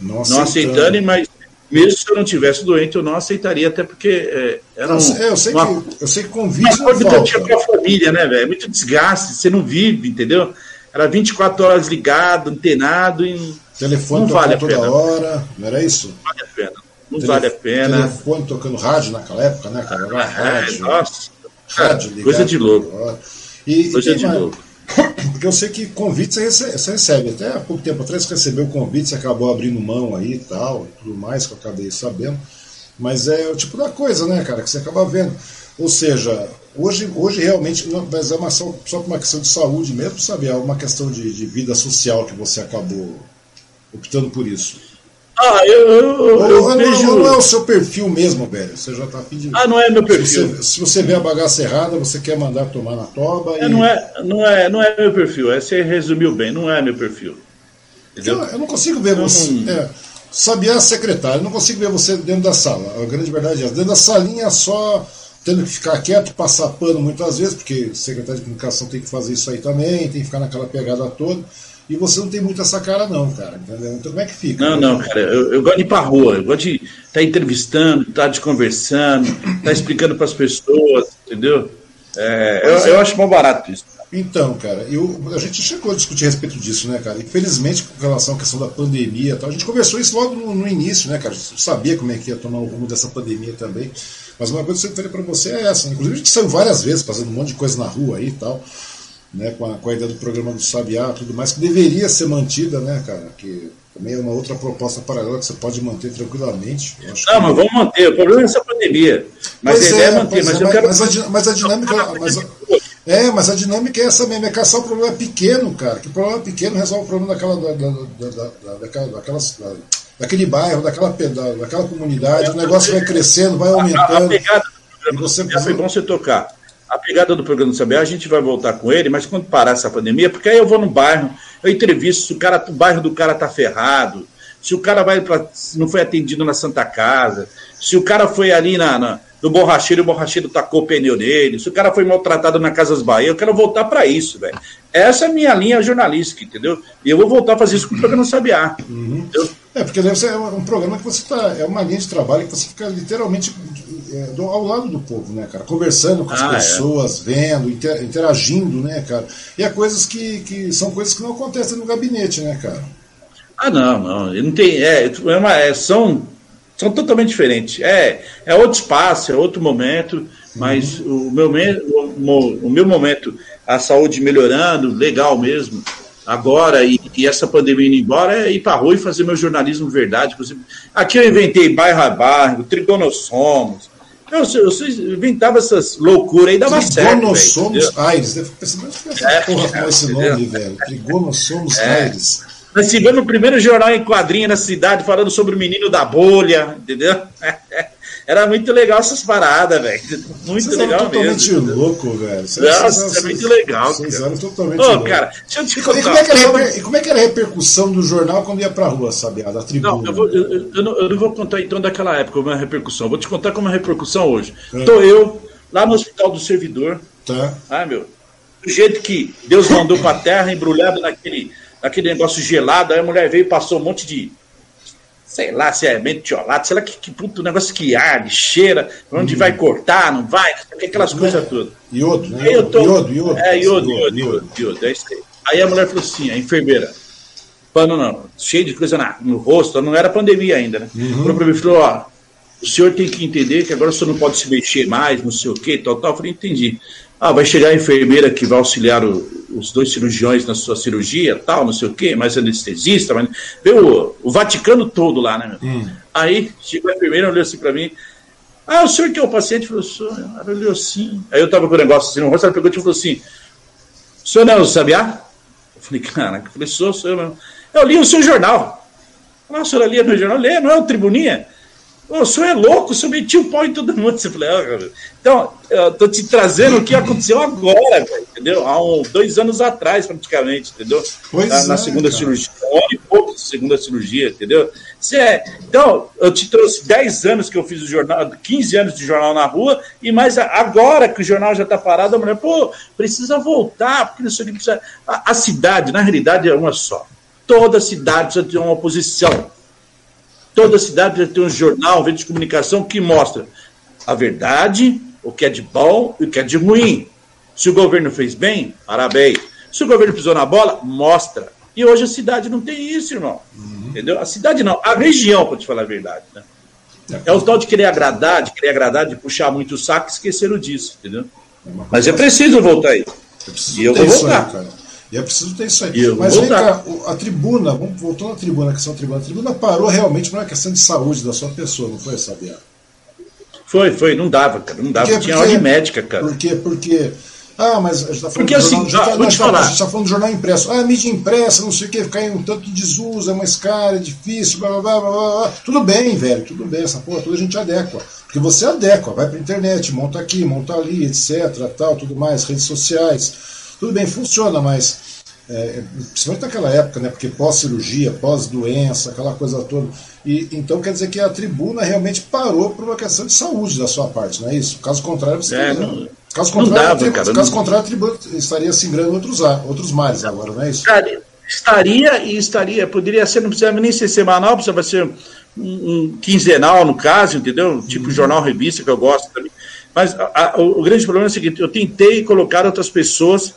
não, aceitando. não aceitando, mas mesmo se eu não tivesse doente, eu não aceitaria, até porque é, era um, é, eu, sei uma, que, eu sei que convite uma coisa que eu tinha com a família, né, velho? É muito desgaste, você não vive, entendeu? Era 24 horas ligado, antenado e. Telefone não vale a toda pena. hora, não era isso? Não vale a pena. Não Tele, vale a pena. Telefone tocando rádio naquela época, né, cara? Era ah, rádio. É, nossa. Rádio ligado. Coisa de louco. E, coisa e de mais, louco. Porque eu sei que convite você recebe, você recebe. Até há pouco tempo atrás você recebeu o convite, você acabou abrindo mão aí e tal, e tudo mais, que eu acabei sabendo. Mas é o tipo da coisa, né, cara, que você acaba vendo. Ou seja, hoje, hoje realmente, mas é uma, só, só por uma questão de saúde mesmo, sabe? É uma questão de, de vida social que você acabou optando por isso. Ah, eu, eu, eu, eu não, não, é o seu perfil mesmo, velho. Você já está pedindo. Ah, não é meu perfil. Se você, se você vê a bagaça errada, você quer mandar tomar na toba. É, e... não, é, não, é, não é meu perfil. É, você resumiu bem, não é meu perfil. Eu, eu, não consigo ver eu você. Não... É, Sabiá secretário, eu não consigo ver você dentro da sala. A grande verdade é dentro da salinha só tendo que ficar quieto, passar pano muitas vezes, porque o secretário de comunicação tem que fazer isso aí também, tem que ficar naquela pegada toda. E você não tem muito essa cara, não, cara. Entendeu? Então como é que fica? Não, não, cara. Eu, eu gosto de ir pra rua, eu gosto de estar tá entrevistando, estar tá conversando, estar tá explicando para as pessoas, entendeu? É, eu, eu acho mal barato isso. Então, cara, eu, a gente chegou a discutir a respeito disso, né, cara? Infelizmente, com relação à questão da pandemia tal, a gente conversou isso logo no, no início, né, cara? A gente sabia como é que ia tomar o rumo dessa pandemia também. Mas uma coisa que eu falei para você é essa. Né? Inclusive, a gente saiu várias vezes fazendo um monte de coisa na rua aí e tal né, com, a, com a ideia do programa do Sabiá tudo mais, que deveria ser mantida, né, cara? Que também é uma outra proposta paralela que você pode manter tranquilamente. não, que... mas vamos manter. O problema é essa pandemia. Mas pois a ideia é, é manter. Mas, é, eu quero... mas, a, mas a dinâmica. Mas a, é, mas a dinâmica é essa mesmo, é caçar o problema pequeno, cara. Que o problema pequeno resolve o problema daquela, da, da, da, daquela, daquelas, daquele bairro, daquela, da, daquela comunidade, o negócio vai crescendo, vai aumentando. A, a pegada, e você, foi bom você tocar a pegada do programa do Sabiá, a gente vai voltar com ele, mas quando parar essa pandemia, porque aí eu vou no bairro, eu entrevisto se o, cara, o bairro do cara tá ferrado, se o cara vai pra, não foi atendido na Santa Casa, se o cara foi ali na, na no borracheiro e o borracheiro tacou o pneu nele, se o cara foi maltratado na Casas Bahia, eu quero voltar para isso, velho. Essa é a minha linha jornalística, entendeu? E eu vou voltar a fazer isso com o programa Sabiá. Uhum. É, porque deve ser um programa que você tá. É uma linha de trabalho que você fica literalmente é, do, ao lado do povo, né, cara? Conversando com as ah, é. pessoas, é. vendo, inter, interagindo, né, cara? E é coisas que, que são coisas que não acontecem no gabinete, né, cara? Ah, não, não. Não tem. É, é, uma, é, são, são totalmente diferentes. É, é outro espaço, é outro momento, mas uhum. o, meu, o, o meu momento, a saúde melhorando, legal mesmo agora e, e, essa pandemia indo embora é ir para a rua e fazer meu jornalismo verdade. Aqui eu inventei bairro a bairro, trigonossomos. Eu, eu, eu inventava essas loucuras aí, dava certo. Trigonossomos Aires. Deve pensar, mas é, porra com esse nome, velho. Trigonossomos é. Aires. Nós tivemos o primeiro jornal em quadrinha na cidade falando sobre o menino da bolha, entendeu? Era muito legal essas paradas, velho. Muito Vocês legal totalmente mesmo. totalmente louco, velho. Nossa, é muito legal. Vocês eram totalmente Ô, louco. cara, deixa eu te e, contar. E como, é que era, reper, e como é que era a repercussão do jornal quando ia pra rua, sabe? Da tribuna. Não, eu, vou, eu, eu, não, eu não vou contar então daquela época como é repercussão. Vou te contar como é a repercussão hoje. É. Tô eu lá no Hospital do Servidor. Tá. Ah, meu. Do jeito que Deus mandou pra terra, embrulhado naquele, naquele negócio gelado. Aí a mulher veio e passou um monte de sei lá se é mentiolado, sei lá que, que puto negócio que arde, cheira, onde hum. vai cortar, não vai, aquelas coisas todas. Iodo, né? Aí eu tô, iodo, iodo. É, iodo, iodo, iodo, iodo, é isso aí. Aí a mulher falou assim, a enfermeira, pano não, cheio de coisa na, no rosto, não era pandemia ainda, né? Uhum. Falou pra mim, falou, ó, o senhor tem que entender que agora o senhor não pode se mexer mais, não sei o que, tal, tal. Eu falei, entendi. Ah, vai chegar a enfermeira que vai auxiliar o, os dois cirurgiões na sua cirurgia, tal, não sei o quê, mais anestesista, mas veio o, Vaticano todo lá, né? Hum. Aí chegou a enfermeira, olhou assim para mim. Ah, o senhor que é o paciente? Falou, senhor, ela olhou assim. Aí eu tava com o negócio assim no rosto, ela pegou e falou assim: o senhor não é o Sabiá? Eu falei, caraca, eu falei, sou, sou eu mesmo. Eu li o seu jornal. Ah, a senhora lia meu jornal? Lê, não é o Tribuninha? O senhor é louco, o senhor metia o pau em todo mundo. Você falou, ah, então, eu tô te trazendo o que aconteceu agora, entendeu? Há um, dois anos atrás, praticamente, entendeu? Pois na, é, na segunda cara. cirurgia, um ano e pouco de segunda cirurgia, entendeu? É, então, eu te trouxe 10 anos que eu fiz o jornal, 15 anos de jornal na rua, e mais agora que o jornal já está parado, a mulher, pô, precisa voltar, porque não sei o que precisa. A, a cidade, na realidade, é uma só. Toda cidade precisa ter uma oposição Toda cidade já tem um jornal, um veículo de comunicação que mostra a verdade, o que é de bom e o que é de ruim. Se o governo fez bem, parabéns. Se o governo pisou na bola, mostra. E hoje a cidade não tem isso, irmão. Uhum. Entendeu? A cidade não, a região, para te falar a verdade. Né? É o tal de querer agradar, de querer agradar, de puxar muito o saco e esqueceram disso, entendeu? É Mas é preciso voltar aí. e eu vou voltar. Aí, e é preciso ter isso aí. Mas vem cá, a tribuna, vamos voltando à tribuna, a questão da tribuna. A tribuna parou realmente por uma questão de saúde da sua pessoa, não foi, Sabiá? Foi, foi, não dava, cara. Não dava. Porque, Tinha ordem médica, cara. Por quê? Porque. Ah, mas a gente está falando, Porque, assim, jornal, ah, vou te falar. A gente está falando do jornal impresso. Ah, mídia impressa, não sei o que, ficar em um tanto de desuso, é mais caro, é difícil, blá, blá, blá, blá, blá. Tudo bem, velho, tudo bem, essa porra toda a gente adequa. Porque você adequa, vai para internet, monta aqui, monta ali, etc, tal, tudo mais, redes sociais. Tudo bem, funciona, mas é, principalmente naquela época, né, porque pós-cirurgia, pós-doença, aquela coisa toda. E, então quer dizer que a tribuna realmente parou por uma questão de saúde da sua parte, não é isso? Caso contrário, você é, não, caso contrário, dava, a tribuna, cara, caso não... contrário, a tribuna estaria singrando outros, outros mares agora, não é isso? Estaria e estaria, poderia ser, não precisava nem ser semanal, precisava ser um, um quinzenal no caso, entendeu? Tipo uhum. jornal, revista que eu gosto também. Mas a, a, o, o grande problema é o seguinte: eu tentei colocar outras pessoas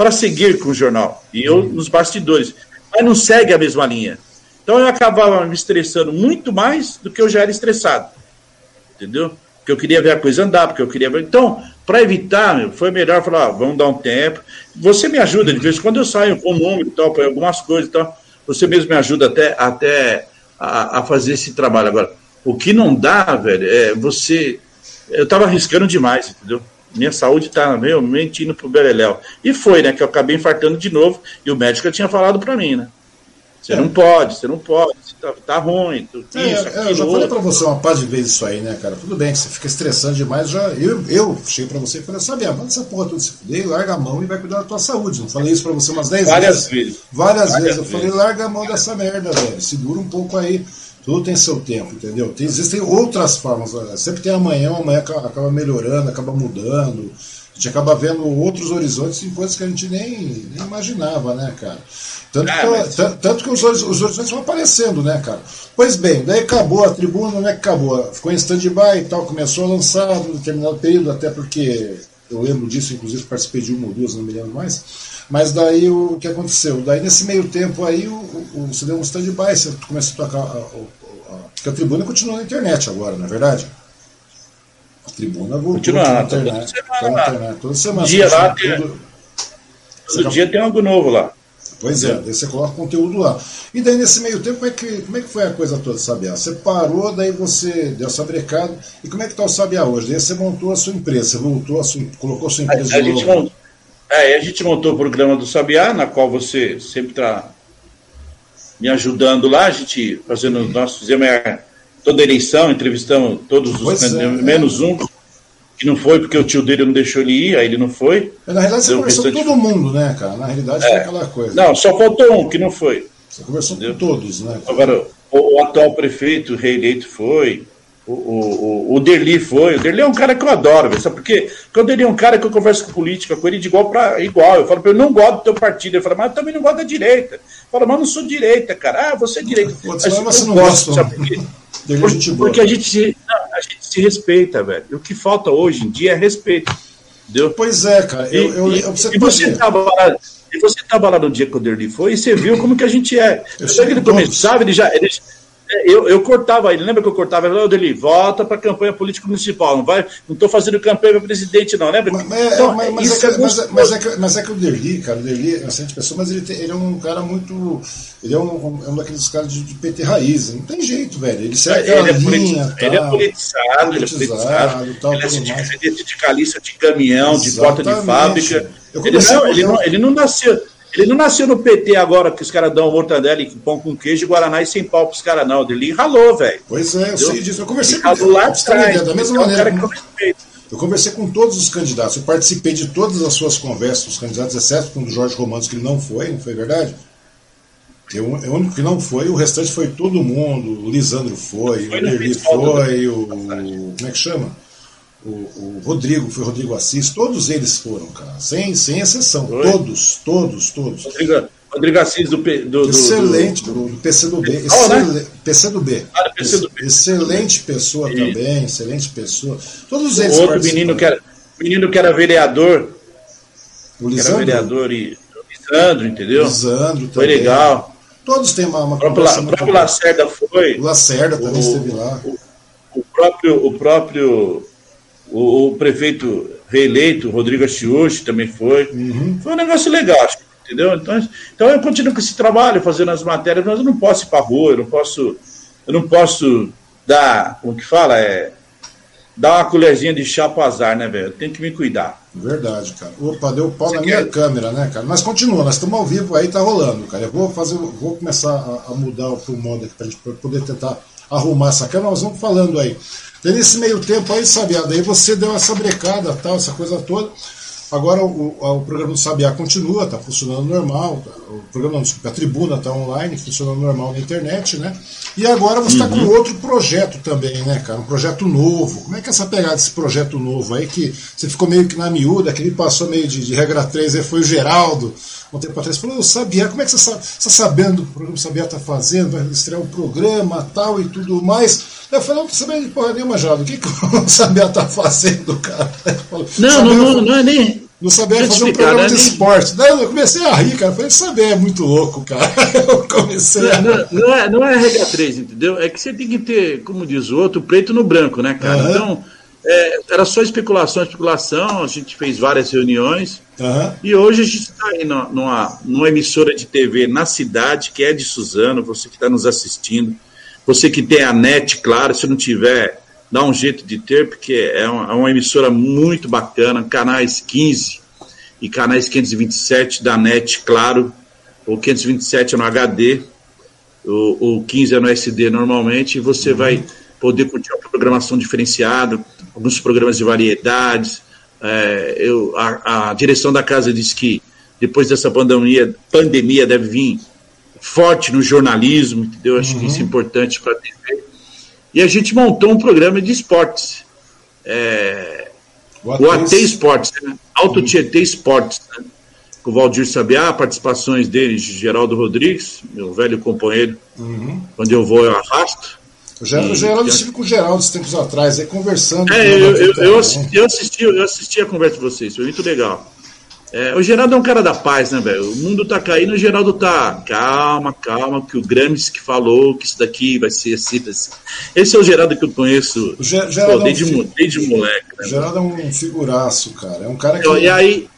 para seguir com o jornal. E eu nos bastidores. Mas não segue a mesma linha. Então eu acabava me estressando muito mais do que eu já era estressado. Entendeu? Porque eu queria ver a coisa andar, porque eu queria ver. Então, para evitar, foi melhor falar, ah, vamos dar um tempo. Você me ajuda, de vez em quando eu saio com o número e tal, para algumas coisas e tal. Você mesmo me ajuda até, até a, a fazer esse trabalho. Agora, o que não dá, velho, é você. Eu estava arriscando demais, entendeu? Minha saúde está realmente indo para o Beleléu. E foi, né? Que eu acabei infartando de novo e o médico já tinha falado para mim, né? Você é. não pode, você não pode, tá, tá ruim. Tu, é, isso, é, eu já falei para você uma par de vezes isso aí, né, cara? Tudo bem que você fica estressando demais. Já, eu, eu cheguei para você e falei, sabe, manda essa porra tudo se fuder, larga a mão e vai cuidar da tua saúde. Não falei isso para você umas 10 vezes. Várias vezes. Várias, vezes. Eu falei, larga a mão dessa merda, velho. Segura um pouco aí. Tudo tem seu tempo, entendeu? Tem, existem outras formas. Sempre tem amanhã, amanhã acaba melhorando, acaba mudando. A gente acaba vendo outros horizontes em coisas que a gente nem, nem imaginava, né, cara? Tanto, é, que, mas... tanto que os, os horizontes vão aparecendo, né, cara? Pois bem, daí acabou a tribuna, não é que acabou? Ficou em stand-by e tal, começou a lançar em determinado período, até porque eu lembro disso, inclusive participei de uma ou duas, não me lembro mais. Mas daí o que aconteceu? Daí nesse meio tempo aí o, o, você deu um stand-by, você começou a tocar. A, a, a, porque a tribuna continua na internet agora, não é verdade? A tribuna voltou continua, na internet. Toda semana, tá. Toda semana. Dia lá tem, tudo, todo dia tem algo novo lá. Pois é, daí você coloca conteúdo lá. E daí nesse meio tempo, como é que, como é que foi a coisa toda, Sabiá? Você parou, daí você deu essa brecada. E como é que está o Sabiá hoje? Daí você montou a sua empresa, você voltou a sua, colocou a sua empresa a, a gente montou, é, a gente montou o programa do Sabiá, na qual você sempre está me ajudando lá, a gente fazendo, nós fizemos toda a eleição, entrevistamos todos os candidatos, é, menos um, que não foi porque o tio dele não deixou ele ir, aí ele não foi. Na realidade, você conversou com todo mundo, né, cara? Na realidade, é. foi aquela coisa. Não, só faltou um que não foi. Você conversou Entendeu? com todos, né? Agora, o, o, atual prefeito reeleito foi, o, o, o Derli foi. O Derli é um cara que eu adoro, sabe por quê? Porque o Derli é um cara que eu converso com política com ele de igual para igual. Eu falo ele, não gosto do teu partido. Ele fala, mas eu também não gosto da direita. Eu falo, mas eu não sou direita, cara. Ah, você é direita. Pode ser, mas você não gosta, sabe por quê? Por, porque a gente, a gente se respeita, velho. E o que falta hoje em dia é respeito. Entendeu? Pois é, cara. Eu, eu, eu, eu e, você tava lá, e você tava lá no dia que o Derli foi e você viu como que a gente é. Eu sei que ele começava, ele já. Ele, eu, eu cortava ele, lembra que eu cortava ele? Deli, volta para a campanha política municipal, não vai, não estou fazendo campanha para presidente, não, lembra? Mas, é que, é, é é o Derli, cara, o Derli é uma excelente pessoa, mas ele, tem, ele é um cara muito. Ele é um, é um daqueles caras de, de PT raiz, não tem jeito, velho. Ele segue aquela ele é linha. Ele é politizado, ele é politizado, tal, ele é sindicalista de caminhão, de porta de fábrica. Ele não, ele, não, ele não nasceu. Ele não nasceu no PT agora que os caras dão mortadela e pão com queijo, Guaraná e sem pau pros caras, não. Ele ralou, velho. Pois é, eu Entendeu? sei disso. Eu conversei com ele lá atrás, da mesma maneira. Como... Eu conversei com todos os candidatos. Eu participei de todas as suas conversas, os candidatos, exceto com o do Jorge Romanos, que ele não foi, não foi verdade? Eu, o único que não foi, o restante foi todo mundo. O Lisandro foi, foi o Derli foi, o. Como é que chama? O, o, Rodrigo, foi Rodrigo Assis, todos eles foram, cara, sem, sem exceção, todos, todos, todos. Rodrigo, Rodrigo Assis do, do, Excelente, do, do, do PCdoB, excel, PCdoB. Ah, do PCdoB. Excelente pessoa e... também, excelente pessoa. Todos eles o outro menino que, era, menino que era vereador, o Lisandro? Que era vereador e o Lisandro, entendeu? Lisandro Foi também. legal. Todos têm uma, uma O próprio, La, próprio Lacerda foi. O Lacerda também o, esteve lá. O, o próprio, o próprio o, o prefeito reeleito, Rodrigo Achiuchi, também foi. Uhum. Foi um negócio legal, entendeu? Então, então eu continuo com esse trabalho, fazendo as matérias, mas eu não posso ir para rua, eu não posso, eu não posso dar, como que fala, é dar uma colherzinha de chá pro azar, né, velho? Tem que me cuidar. Verdade, cara. Opa, deu pau Você na minha câmera, né, cara? Mas continua, nós estamos ao vivo aí, tá rolando, cara. Eu vou fazer, vou começar a, a mudar pro modo aqui pra gente poder tentar arrumar essa câmera, nós vamos falando aí. Daí nesse meio tempo aí, Sabiá, daí você deu essa brecada, tal, essa coisa toda. Agora o, o programa do Sabiá continua, está funcionando normal. Tá, o programa, não, desculpa, a tribuna está online, funcionando normal na internet, né? E agora você está uhum. com outro projeto também, né, cara? Um projeto novo. Como é que é essa pegada desse projeto novo aí, que você ficou meio que na miúda, que ele passou meio de, de regra 3, aí foi o Geraldo, um tempo atrás, falou, Sabiá, como é que você está sabendo o que o programa Sabiá está fazendo, vai estrear um programa tal e tudo mais. Eu falei, não tô sabendo de porra nenhuma, Jovem. O que, que o Sabiá tá fazendo, cara? Falei, não, não, não, não é nem. Não sabia fazer um programa de nem... esporte. Não, eu comecei a rir, cara. falei, saber é muito louco, cara. Eu comecei não, a... não, não, é, não é regra 3, entendeu? É que você tem que ter, como diz o outro, preto no branco, né, cara? Uhum. Então, é, era só especulação, especulação. A gente fez várias reuniões. Uhum. E hoje a gente está aí numa, numa emissora de TV na cidade, que é de Suzano, você que está nos assistindo você que tem a net, claro, se não tiver, dá um jeito de ter, porque é uma, é uma emissora muito bacana, canais 15 e canais 527 da net, claro. O 527 é no HD, o, o 15 é no SD normalmente, e você uhum. vai poder curtir uma programação diferenciada, alguns programas de variedades. É, eu, a, a, direção da casa diz que depois dessa pandemia, pandemia deve vir forte no jornalismo, entendeu? Acho uhum. que isso é uhum. importante para a TV. E a gente montou um programa de esportes. É, O AT, Esportes, né? Alto Tietê Esportes, né? Com o Valdir Sabiá, participações dele, Geraldo Rodrigues, meu velho companheiro. Uhum. Quando eu vou, eu arrasto. O Geraldo, e, Geraldo eu estive com o Geraldo esses tempos atrás, aí conversando. É, eu, eu, eu, assisti, eu, assisti, eu assisti a conversa de vocês, foi muito legal. É, o Geraldo é um cara da paz, né, velho? O mundo tá caindo, o Geraldo tá. Calma, calma, que o Gramsci que falou que isso daqui vai ser assim, assim. Esse é o Geraldo que eu conheço o Ger Geraldo pô, desde, é um desde moleque. Né, o Geraldo é um figuraço, cara. É um cara que. E aí,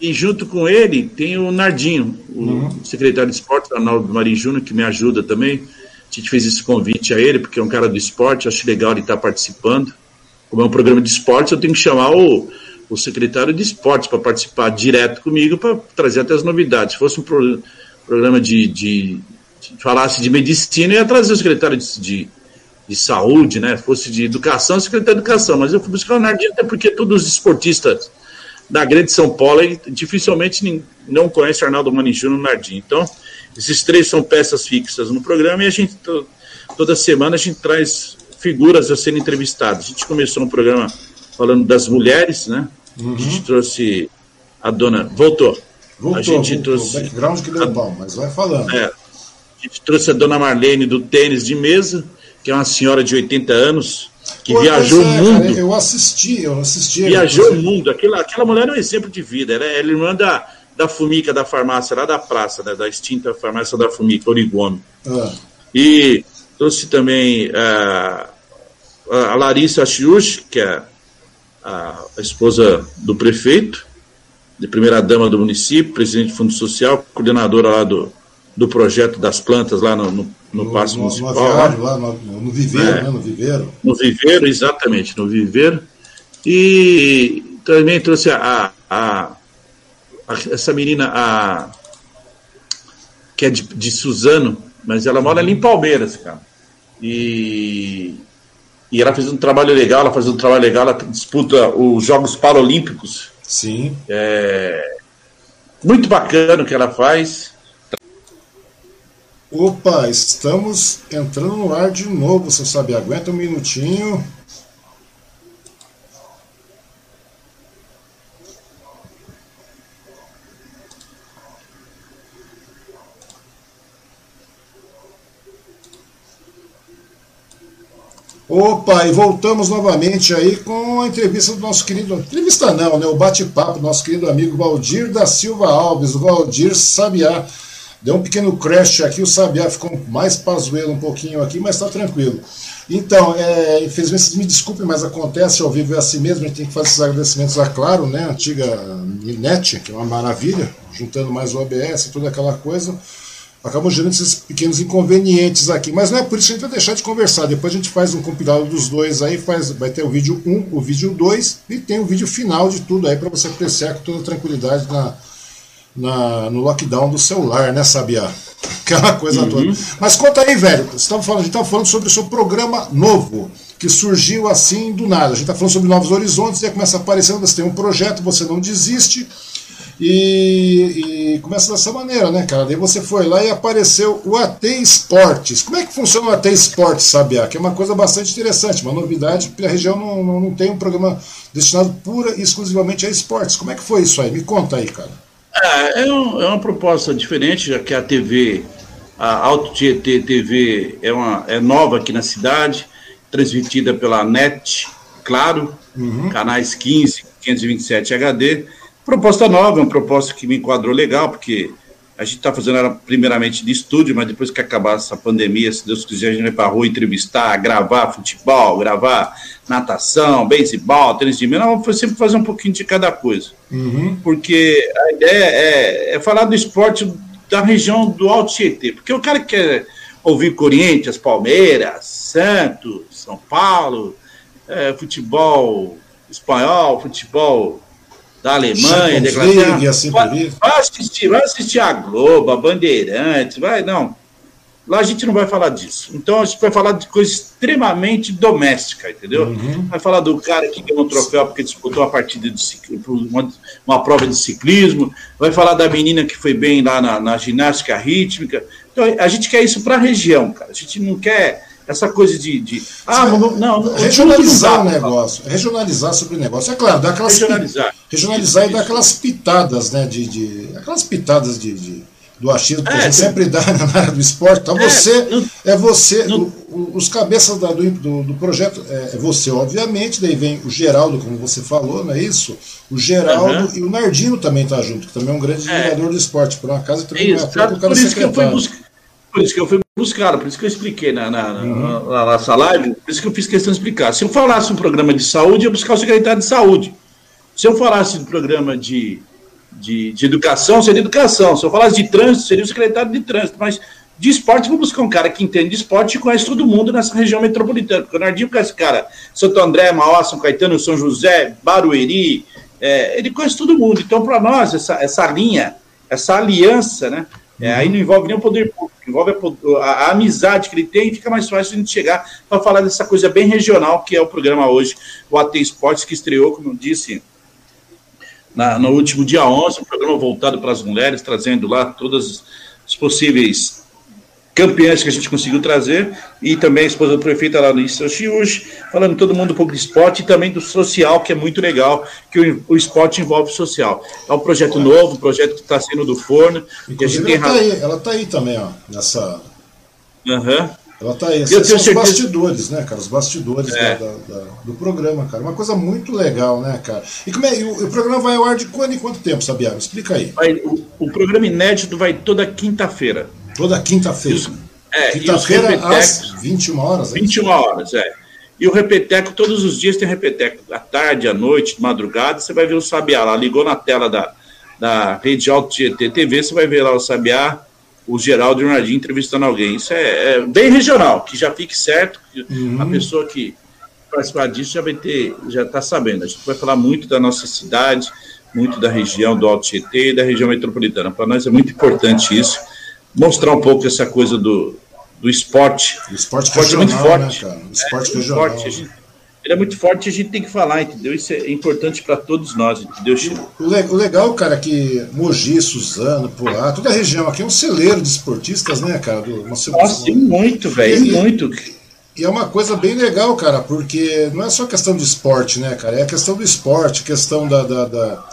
e junto com ele tem o Nardinho, o uhum. secretário de esporte da Nova do Marinho Júnior, que me ajuda também. Gente fez esse convite a ele, porque é um cara do esporte, acho legal ele estar tá participando. Como é um programa de esporte, eu tenho que chamar o o secretário de esportes para participar direto comigo para trazer até as novidades. Se fosse um pro, programa de, de, de, falasse de medicina, eu ia trazer o secretário de, de, de saúde, né? Se fosse de educação, o secretário de educação. Mas eu fui buscar o Nardinho até porque todos os esportistas da grande São Paulo dificilmente não conhecem Arnaldo Manichu no Nardinho. Então, esses três são peças fixas no programa e a gente toda semana a gente traz figuras a serem entrevistadas. A gente começou um programa falando das mulheres, né? Uhum. A gente trouxe a dona. Voltou. Voltou, a gente voltou. trouxe. O background que deu a... pau, mas vai falando. É, a gente trouxe a dona Marlene do tênis de mesa, que é uma senhora de 80 anos, que Pô, viajou o é, mundo. Cara, eu assisti, eu assisti. Viajou o mundo. Aquela, aquela mulher é um exemplo de vida. Ela, ela é irmã da, da Fumica da farmácia, lá da praça, né, da extinta farmácia da Fumica, Origome. Ah. E trouxe também uh, a Larissa Chiuch, que é a, esposa do prefeito, de primeira dama do município, presidente do Fundo Social, coordenadora lá do, do projeto das plantas lá no, no, no, no Passo no, Municipal. No aviário, lá no, no Viveiro, é, né? No Viveiro. No Viveiro, exatamente, no Viveiro. E também trouxe a, a essa menina, a, que é de, de Suzano, mas ela mora ali em Palmeiras, cara. E e ela fez um trabalho legal, ela faz um trabalho legal, ela disputa os Jogos Paralímpicos. Sim. É, muito bacana o que ela faz. Opa, estamos entrando no ar de novo, você sabe. Aguenta um minutinho. Opa, e voltamos novamente aí com a entrevista do nosso querido. Entrevista não, né? O bate-papo do nosso querido amigo Valdir da Silva Alves, o Valdir Sabiá. Deu um pequeno crash aqui, o Sabiá ficou mais pazuelo um pouquinho aqui, mas tá tranquilo. Então, é, infelizmente, me desculpem, mas acontece ao vivo é assim mesmo, a gente tem que fazer esses agradecimentos a Claro, né? Antiga Net, que é uma maravilha, juntando mais o OBS e toda aquela coisa acabam gerando esses pequenos inconvenientes aqui. Mas não é por isso que a gente vai deixar de conversar. Depois a gente faz um compilado dos dois aí, faz, vai ter o vídeo 1, um, o vídeo 2 e tem o vídeo final de tudo aí para você apreciar com toda tranquilidade na, na, no lockdown do celular, né, Sabiá? Aquela coisa uhum. toda. Mas conta aí, velho. Você tava falando, a gente estava falando sobre o seu programa novo, que surgiu assim do nada. A gente está falando sobre novos horizontes e aí começa aparecendo, você tem um projeto, você não desiste. E, e, começa dessa maneira, né, cara? Daí você foi lá e apareceu o AT Esportes. Como é que funciona o AT Esportes, Sabiá? Que é uma coisa bastante interessante, uma novidade, porque a região não, não, não, tem um programa destinado pura e exclusivamente a esportes. Como é que foi isso aí? Me conta aí, cara. É, é, um, é uma proposta diferente, já que a TV, a Alto Tietê TV é, uma, é nova aqui na cidade, transmitida pela NET, claro, uhum. canais 15, 527 HD Proposta nova, uma proposta que me enquadrou legal, porque a gente está fazendo ela primeiramente de estúdio, mas depois que acabar essa pandemia, se Deus quiser, a gente vai para a rua entrevistar, gravar futebol, gravar natação, beisebol, tênis de mesa. Não, sempre fazer um pouquinho de cada coisa. Uhum. Porque a ideia é, é, falar do esporte da região do Alto Tietê. Porque o cara que quer ouvir Corinthians, Palmeiras, Santos, São Paulo, é, futebol espanhol, futebol da Alemanha, da Inglaterra. Assim vai, vai, assistir, vai assistir a Globo, a Bandeirantes, vai, não. Lá a gente não vai falar disso. Então a gente vai falar de coisa extremamente doméstica, entendeu? Uhum. Vai falar do cara que ganhou um troféu porque disputou a partida de ciclismo, uma, uma, prova de ciclismo, vai falar da menina que foi bem lá na, na ginástica rítmica. Então a gente quer isso para a região, cara. A gente não quer essa coisa de. de ah, não, não, regionalizar o negócio. Regionalizar sobre o negócio. É claro, dar aquelas. Regionalizar. Regionalizar e dar aquelas pitadas, né? De, de aquelas pitadas de, de do achismo que é, a gente sempre dá na área do esporte. Então é, você é você, no, o, os cabeças da, do, do, do, projeto é, é, você, obviamente, daí vem o Geraldo, como você falou, não é isso? O Geraldo uhum. e o Nardino também está junto, que também é um grande é. jogador de esporte, por uma casa também isso, não é por, por isso que eu fui buscar, Por isso que eu fui buscar, por isso que eu expliquei na, na, uhum. na, nossa live, por isso que eu fiz questão de explicar. Se eu falasse um programa de saúde, eu ia buscar o secretário de saúde. Se eu falasse um programa de de, de educação seria educação. Se eu falasse de trânsito, seria o secretário de trânsito. Mas de esporte, vou buscar um cara que entende de esporte e conhece todo mundo nessa região metropolitana. Porque o Nardinho conhece cara, Santo André, Mauá, São Caetano, São José, Barueri, é, ele conhece todo mundo. Então, para nós, essa, essa linha, essa aliança, né? É, aí não envolve nem o poder público, envolve a, a, a, amizade que ele tem e fica mais fácil a gente chegar para falar dessa coisa bem regional que é o programa hoje, o AT Esportes, que estreou, como eu disse, na, no último dia 11, um programa voltado para as mulheres, trazendo lá todas as possíveis campeãs que a gente conseguiu trazer, e também a esposa do prefeito lá no Chiush, falando todo mundo um pouco de esporte e também do social, que é muito legal, que o, o esporte envolve o social. É um projeto novo, um projeto que está sendo do forno. Inclusive, ela está aí, tá aí também, ó, nessa... Uhum. Ela tá aí. Esses eu são os bastidores, né, cara? Os bastidores é. da, da, da, do programa, cara. Uma coisa muito legal, né, cara? E como é, o, o, programa vai ao ar de quando em quanto tempo, Sabiá? Me explica aí. Vai, o, o, programa inédito vai toda quinta-feira. Toda quinta-feira. É, quinta-feira às 21 horas. É 21 horas, é. E o Repeteco, todos os dias tem Repeteco. À tarde, à noite, de madrugada, você vai ver o Sabiá lá. Ligou na tela da, da Rede Alto GT TV, você vai ver lá o Sabiá o Geraldo e o Ronaldinho entrevistando alguém. Isso é, é, bem regional, que já fique certo, que uhum. a pessoa que participar disso já vai ter, já está sabendo. A gente vai falar muito da nossa cidade, muito da região do Alto Tietê e da região metropolitana. Para nós é muito importante isso, mostrar um pouco essa coisa do, do esporte. O esporte, o esporte regional, é muito forte. Né, cara? O esporte é, regional. Esporte, gente, ele é muito forte e a gente tem que falar, entendeu? Isso é importante para todos nós, entendeu, Chico? O, o, legal, cara, é que Mogi, Suzano, por lá, toda a região aqui é um celeiro de esportistas, né, cara? Do, uma, Nossa, uma, muito, velho, muito. E é uma coisa bem legal, cara, porque não é só questão de esporte, né, cara? É a questão do esporte, questão da, da, da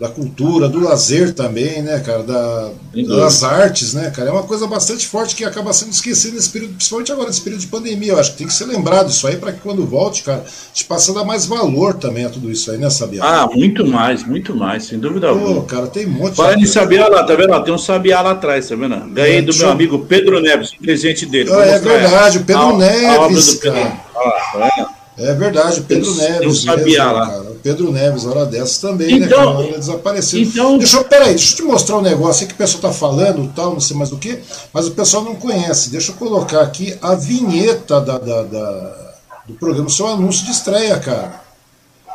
da cultura, do lazer também, né, cara, da, das artes, né, cara, é uma coisa bastante forte que acaba sendo esquecida nesse período, principalmente agora nesse período de pandemia, eu acho que tem que ser lembrado isso aí para que quando volte, cara, a gente passe a dar mais valor também a tudo isso aí, né, Sabiá? Ah, muito mais, muito mais, sem dúvida Pô, alguma. cara, tem um monte Fala de Sabiá lá, tá vendo? Tem um Sabiá lá atrás, tá vendo? Ganhei é, do meu amigo Pedro Neves, presente dele. Ah, é verdade, o Pedro a, Neves, a cara. Ah, tá é verdade, Pedro Neves. Não sabia mesmo, lá. Cara. Pedro Neves, hora dessas também, né, então, né? Cara? Desapareceu. Então, deixa eu, peraí, deixa eu te mostrar um negócio aí que o pessoal tá falando, tal, não sei mais o que, mas o pessoal não conhece. Deixa eu colocar aqui a vinheta da, da, da do programa, seu anúncio de estreia, cara.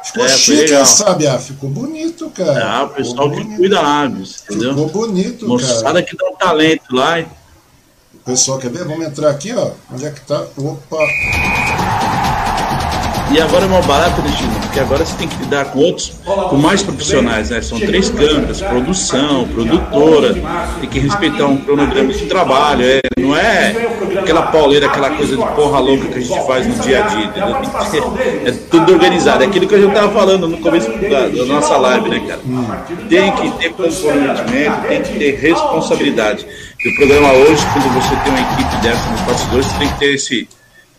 Ficou é, chique, sabe? Ah, ficou bonito, cara. Ah, o pessoal que cuida lá, entendeu? Ficou bonito, Moçada cara. Moçada que dá um talento lá. O pessoal quer ver? Vamos entrar aqui, ó. Onde é que tá? Opa! E agora é mal barato, né, Chino? Porque agora você tem que lidar com outros, com mais profissionais, né? São três câmeras, produção, produtora, tem que respeitar um cronograma de trabalho. É, não é aquela pauleira, aquela coisa de porra louca que a gente faz no dia a dia. É tudo organizado. É aquilo que a gente tava falando no começo da, da nossa live, né, cara? Tem que ter comprometimento, tem que ter responsabilidade. E o programa hoje, quando você tem uma equipe dessa nos bastidores, você tem que ter esse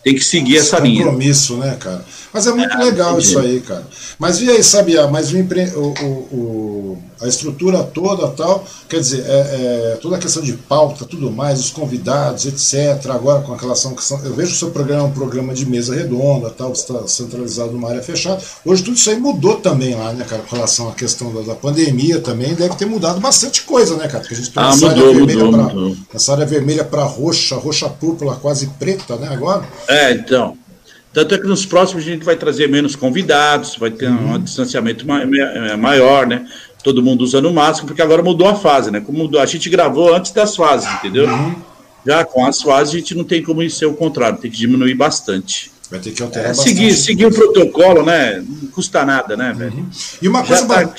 tem que seguir essa linha. Compromisso, né, cara? Mas é muito é, legal entendi. isso aí, cara. Mas e aí, sabia? Mas o, o, o, a estrutura toda tal, quer dizer, é, é, toda a questão de pauta, tudo mais, os convidados, etc. Agora com a relação que eu vejo o seu programa um programa de mesa redonda, tal, está centralizado numa área fechada. Hoje tudo isso aí mudou também lá, né, cara, com relação à questão da, da pandemia também, deve ter mudado bastante coisa, né, cara? Porque a gente tem ah, essa, mudou, área vermelha mudou, pra, mudou. essa área vermelha para roxa, roxa púrpura, quase preta, né, agora. É, então. Tanto é que nos próximos a gente vai trazer menos convidados, vai ter uhum. um distanciamento maior, né? Todo mundo usando máscara, porque agora mudou a fase, né? Como mudou, a gente gravou antes das fases, entendeu? Uhum. Já com as fases a gente não tem como ser o contrário, tem que diminuir bastante. Vai ter que alterar é, seguir, seguir o protocolo, né? Não custa nada, né, velho? Uhum. E uma coisa. Tá...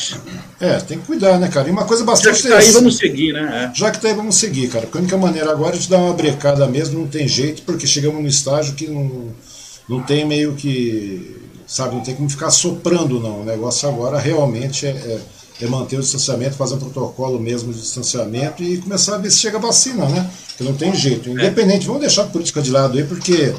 É, tem que cuidar, né, cara? E uma coisa bastante. Já que tá aí, vamos seguir, né? É. Já que tá aí, vamos seguir, cara. Porque a única maneira agora é de dar uma brecada mesmo, não tem jeito, porque chegamos num estágio que não, não tem meio que. Sabe, não tem como ficar soprando, não. O negócio agora realmente é, é, é manter o distanciamento, fazer um protocolo mesmo de distanciamento e começar a ver se chega a vacina, né? Porque não tem jeito. É. Independente, vamos deixar a política de lado aí, porque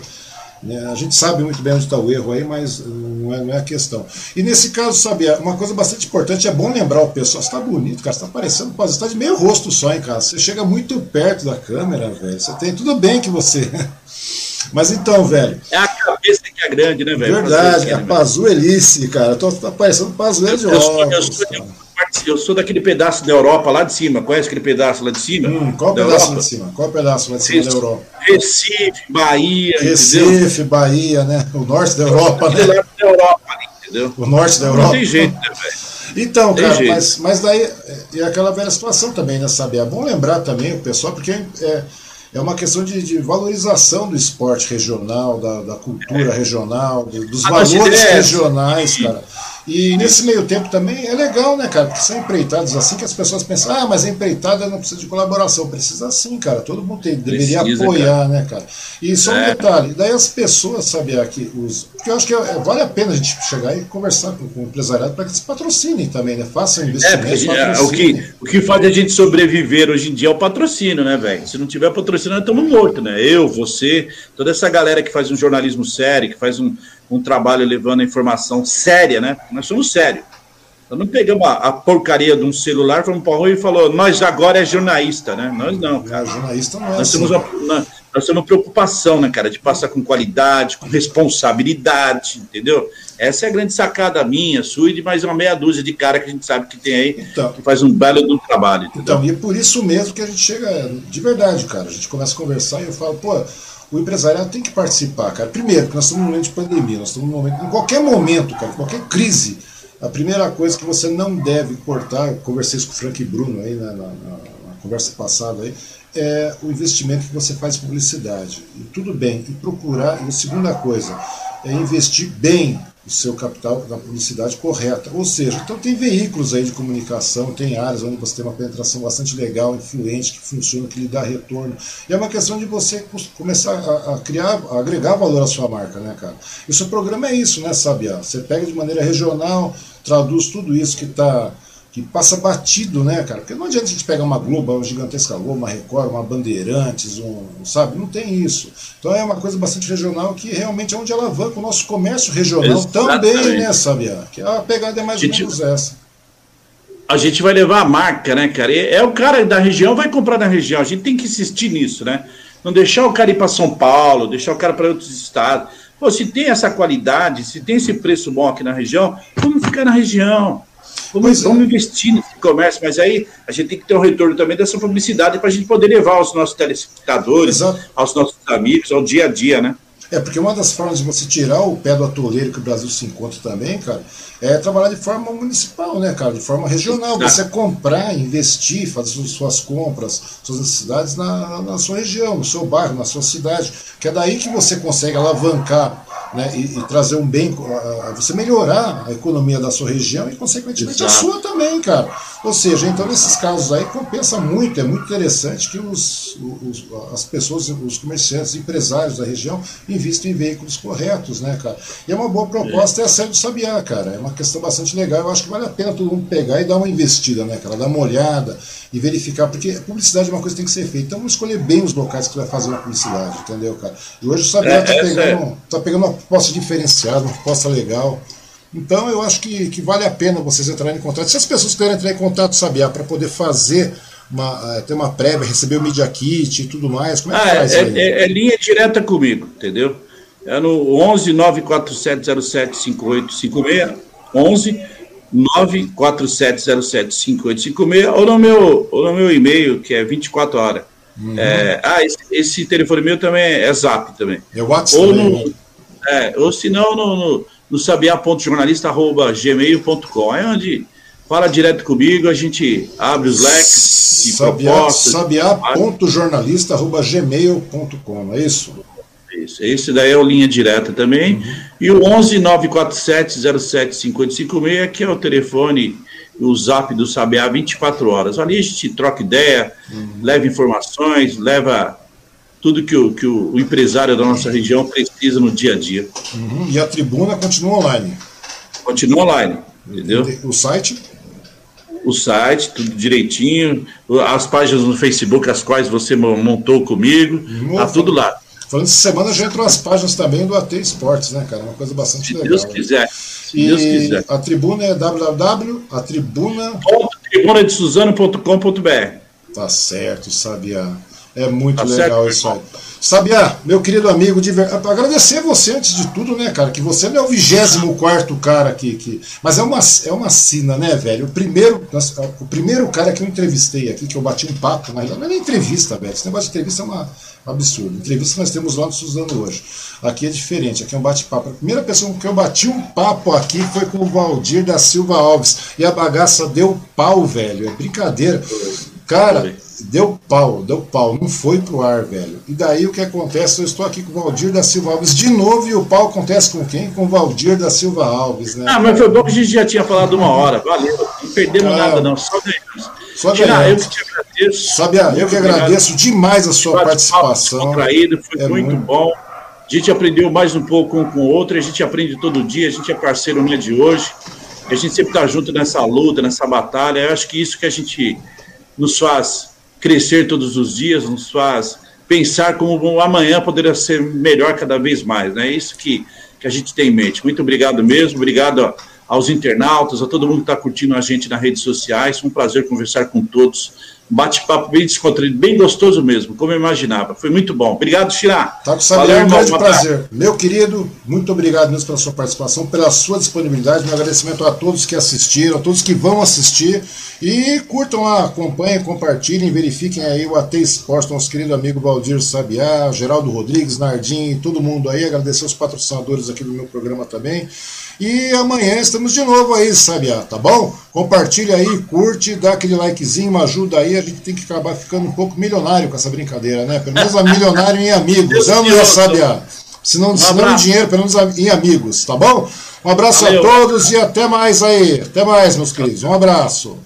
né? A gente sabe muito bem onde está o erro aí, mas não é, não é a questão. E nesse caso, sabe, uma coisa bastante importante, é bom lembrar o pessoal, você está bonito, cara, você está parecendo quase, está de meio rosto só, hein, cara. Você chega muito perto da câmera, velho. Você tem tudo bem que você. Mas então, velho. É a cabeça que é grande, né, velho? Verdade, a Pazuelice, cara. Tô, tá parecendo Pazuelo de óculos. Eu, eu, eu sou daquele pedaço da Europa lá de cima. Conhece aquele pedaço lá de cima? Hum, qual pedaço Europa? lá de cima? Qual pedaço lá de cima Recife, da Europa? Recife, Bahia. Recife? Bahia, né? O norte da Europa, né? Da Europa, entendeu? O norte da Europa. Não tem jeito, né, velho? Então, tem cara, jeito. mas, mas daí é aquela velha situação também, né, sabe? É bom lembrar também o pessoal, porque é, é uma questão de, de valorização do esporte regional, da, da cultura é. regional, dos valores é regionais, cara. E nesse meio tempo também é legal, né, cara? Porque são empreitados assim que as pessoas pensam, ah, mas a empreitada não precisa de colaboração. Precisa sim, cara. Todo mundo tem, deveria precisa, apoiar, cara. né, cara? E só um é. detalhe, daí as pessoas, sabe, aqui, os. Porque eu acho que é, vale a pena a gente chegar e conversar com, com o empresariado para que eles patrocinem também, né? Façam é, investimento. É, o, que, o que faz a gente sobreviver hoje em dia é o patrocínio, né, velho? Se não tiver patrocínio, nós estamos mortos, né? Eu, você, toda essa galera que faz um jornalismo sério, que faz um um trabalho levando a informação séria, né? Nós somos sérios. Nós não pegamos a, a, porcaria de um celular, fomos para rua e falou, nós agora é jornalista, né? Nós não, cara. É, jornalista não é nós, assim. temos uma, nós temos preocupação, né, cara, de passar com qualidade, com responsabilidade, entendeu? Essa é a grande sacada minha, sua e de mais uma meia dúzia de cara que a gente sabe que tem aí, então, que faz um belo do trabalho. Entendeu? Então, e é por isso mesmo que a gente chega, de verdade, cara, a gente começa a conversar e eu falo, pô, o empresariado tem que participar, cara. Primeiro, porque nós estamos num momento de pandemia, nós estamos num momento, em qualquer momento, cara, qualquer crise, a primeira coisa que você não deve cortar, conversei isso com o Frank Bruno aí na, na, na conversa passada aí, é o investimento que você faz em publicidade. E tudo bem, e procurar, e a segunda coisa, é investir bem seu capital na publicidade correta. Ou seja, então tem veículos aí de comunicação, tem áreas onde você tem uma penetração bastante legal, influente, que funciona, que lhe dá retorno. E é uma questão de você começar a, a criar, a agregar valor à sua marca, né, cara? E o seu programa é isso, né, Sabiá? Você pega de maneira regional, traduz tudo isso que está que passa batido, né, cara? Porque não adianta a gente pegar uma Globo, uma gigantesca Globo, uma Record, uma Bandeirantes, um, sabe? Não tem isso. Então é uma coisa bastante regional que realmente é onde alavanca o nosso comércio regional Exatamente. também, né, Sabia? Que a pegada é mais ou menos essa. A gente vai levar a marca, né, cara? É o cara da região vai comprar na região. A gente tem que insistir nisso, né? Não deixar o cara ir para São Paulo, deixar o cara para outros estados. Pô, se tem essa qualidade, se tem esse preço bom aqui na região, vamos ficar na região. Vamos, vamos investir nesse comércio, mas aí a gente tem que ter um retorno também dessa publicidade para a gente poder levar aos nossos telespectadores, Exato. aos nossos amigos, ao dia a dia, né? É, porque uma das formas de você tirar o pé do atoleiro que o Brasil se encontra também, cara, é trabalhar de forma municipal, né, cara? De forma regional. Você comprar, investir, fazer suas compras, suas necessidades na, na sua região, no seu bairro, na sua cidade. Que é daí que você consegue alavancar né, e, e, trazer um bem, você melhorar a economia da sua região e, consequentemente, Exato. a sua também, cara. Ou seja, então, nesses casos aí, compensa muito, é muito interessante que os, os, as pessoas, os comerciantes, empresários da região investam em veículos corretos, né, cara? E é uma boa proposta, é, é a série do Sabiá, cara. É uma questão bastante legal. Eu acho que vale a pena todo mundo pegar e dar uma investida, né, cara? Dar uma olhada e verificar, porque publicidade é uma coisa que tem que ser feita. Então, vamos escolher bem os locais que vai fazer uma publicidade, entendeu, cara? E hoje o Sabiá está é, pegando, é. tá pegando uma proposta diferenciada, uma proposta legal. Então eu acho que, que vale a pena vocês entrarem em contato. Se as pessoas querem entrar em contato, Sabiá, para poder fazer uma, eh, ter uma prévia, receber o Media Kit e tudo mais, como é que ah, faz? É, é, é, linha direta comigo, entendeu? É no 11 94707 5856, 11 94707 5856, ou no meu, ou no meu e-mail, que é 24 horas. Uhum. É, ah, esse, esse, telefone meu também é zap também. É WhatsApp. Ou, no, né? é, ou se não, no, no no sabiá.jornalista.gmail.com. É onde fala direto comigo, a gente abre os leques. Sabiá.jornalista.gmail.com, é isso? Isso, esse daí é o linha direta também. Uhum. E o 11 947 07 556, que é o telefone, o zap do Sabiá 24 horas. Ali a gente troca ideia, uhum. leva informações, leva tudo que o, que o, empresário da nossa região precisa no dia a dia. Uhum. E a tribuna continua online? Continua online, entendeu? O site? O site, tudo direitinho, as páginas no Facebook, as quais você montou comigo, Nossa. tá tudo lá. Falando de semana, já entrou as páginas também do AT Esportes, né, cara? Uma coisa bastante se legal. Deus quiser. Se e Deus quiser. A tribuna é www.atribuna. Tá certo, sabia. É muito tá legal certo, isso aí. Sabiá, meu querido amigo, de ver... agradecer você antes de tudo, né, cara? Que você não é o 24 cara que, que. Mas é uma, é uma sina, né, velho? O primeiro, o primeiro cara que eu entrevistei aqui, que eu bati um papo, mas não é nem entrevista, velho. Esse negócio de entrevista é uma, um absurdo. Entrevista nós temos lá no Suzano hoje. Aqui é diferente, aqui é um bate-papo. A primeira pessoa com que eu bati um papo aqui foi com o Valdir da Silva Alves. E a bagaça deu pau, velho. É brincadeira. Cara deu pau, deu pau, não foi pro ar, velho. E daí o que acontece? Eu estou aqui com o Valdir da Silva Alves de novo e o pau acontece com quem? Com o Valdir da Silva Alves, né? Ah, mas foi bom que a gente já tinha falado uma hora, valeu. Não perdemos ah, nada, não, só ganhamos. Só Tirar, eu que te agradeço. Sabia, eu que agradeço demais a sua participação. Contraído, foi é muito, muito bom. A gente aprendeu mais um pouco um com o outro, a gente aprende todo dia, a gente é parceiro no dia de hoje. A gente sempre está junto nessa luta, nessa batalha. Eu acho que isso que a gente nos faz crescer todos os dias, nos faz pensar como o amanhã poderia ser melhor cada vez mais. Né? É isso que, que a gente tem em mente. Muito obrigado mesmo, obrigado aos internautas, a todo mundo que está curtindo a gente nas redes sociais. Foi um prazer conversar com todos bate-papo bem descontraído, bem gostoso mesmo, como eu imaginava. Foi muito bom. Obrigado, Xirá. Tá com saber, é um grande prazer. Meu querido, muito obrigado mesmo pela sua participação, pela sua disponibilidade. Meu agradecimento a todos que assistiram, a todos que vão assistir. E curtam lá, acompanhem, compartilhem, verifiquem aí o AT Esporte, nosso querido amigo Valdir Sabiá, Geraldo Rodrigues, Nardim, todo mundo aí. Agradecer os patrocinadores aqui do meu programa também. E amanhã estamos de novo aí, Sabiá, tá bom? Compartilha aí, curte, dá aquele likezinho, uma ajuda aí. A gente tem que acabar ficando um pouco milionário com essa brincadeira, né? Pelo menos a milionário em amigos. Amo eu, Sabiá. Se não, um se não em dinheiro, pelo menos em amigos, tá bom? Um abraço Valeu. a todos e até mais aí. Até mais, meus queridos. Um abraço.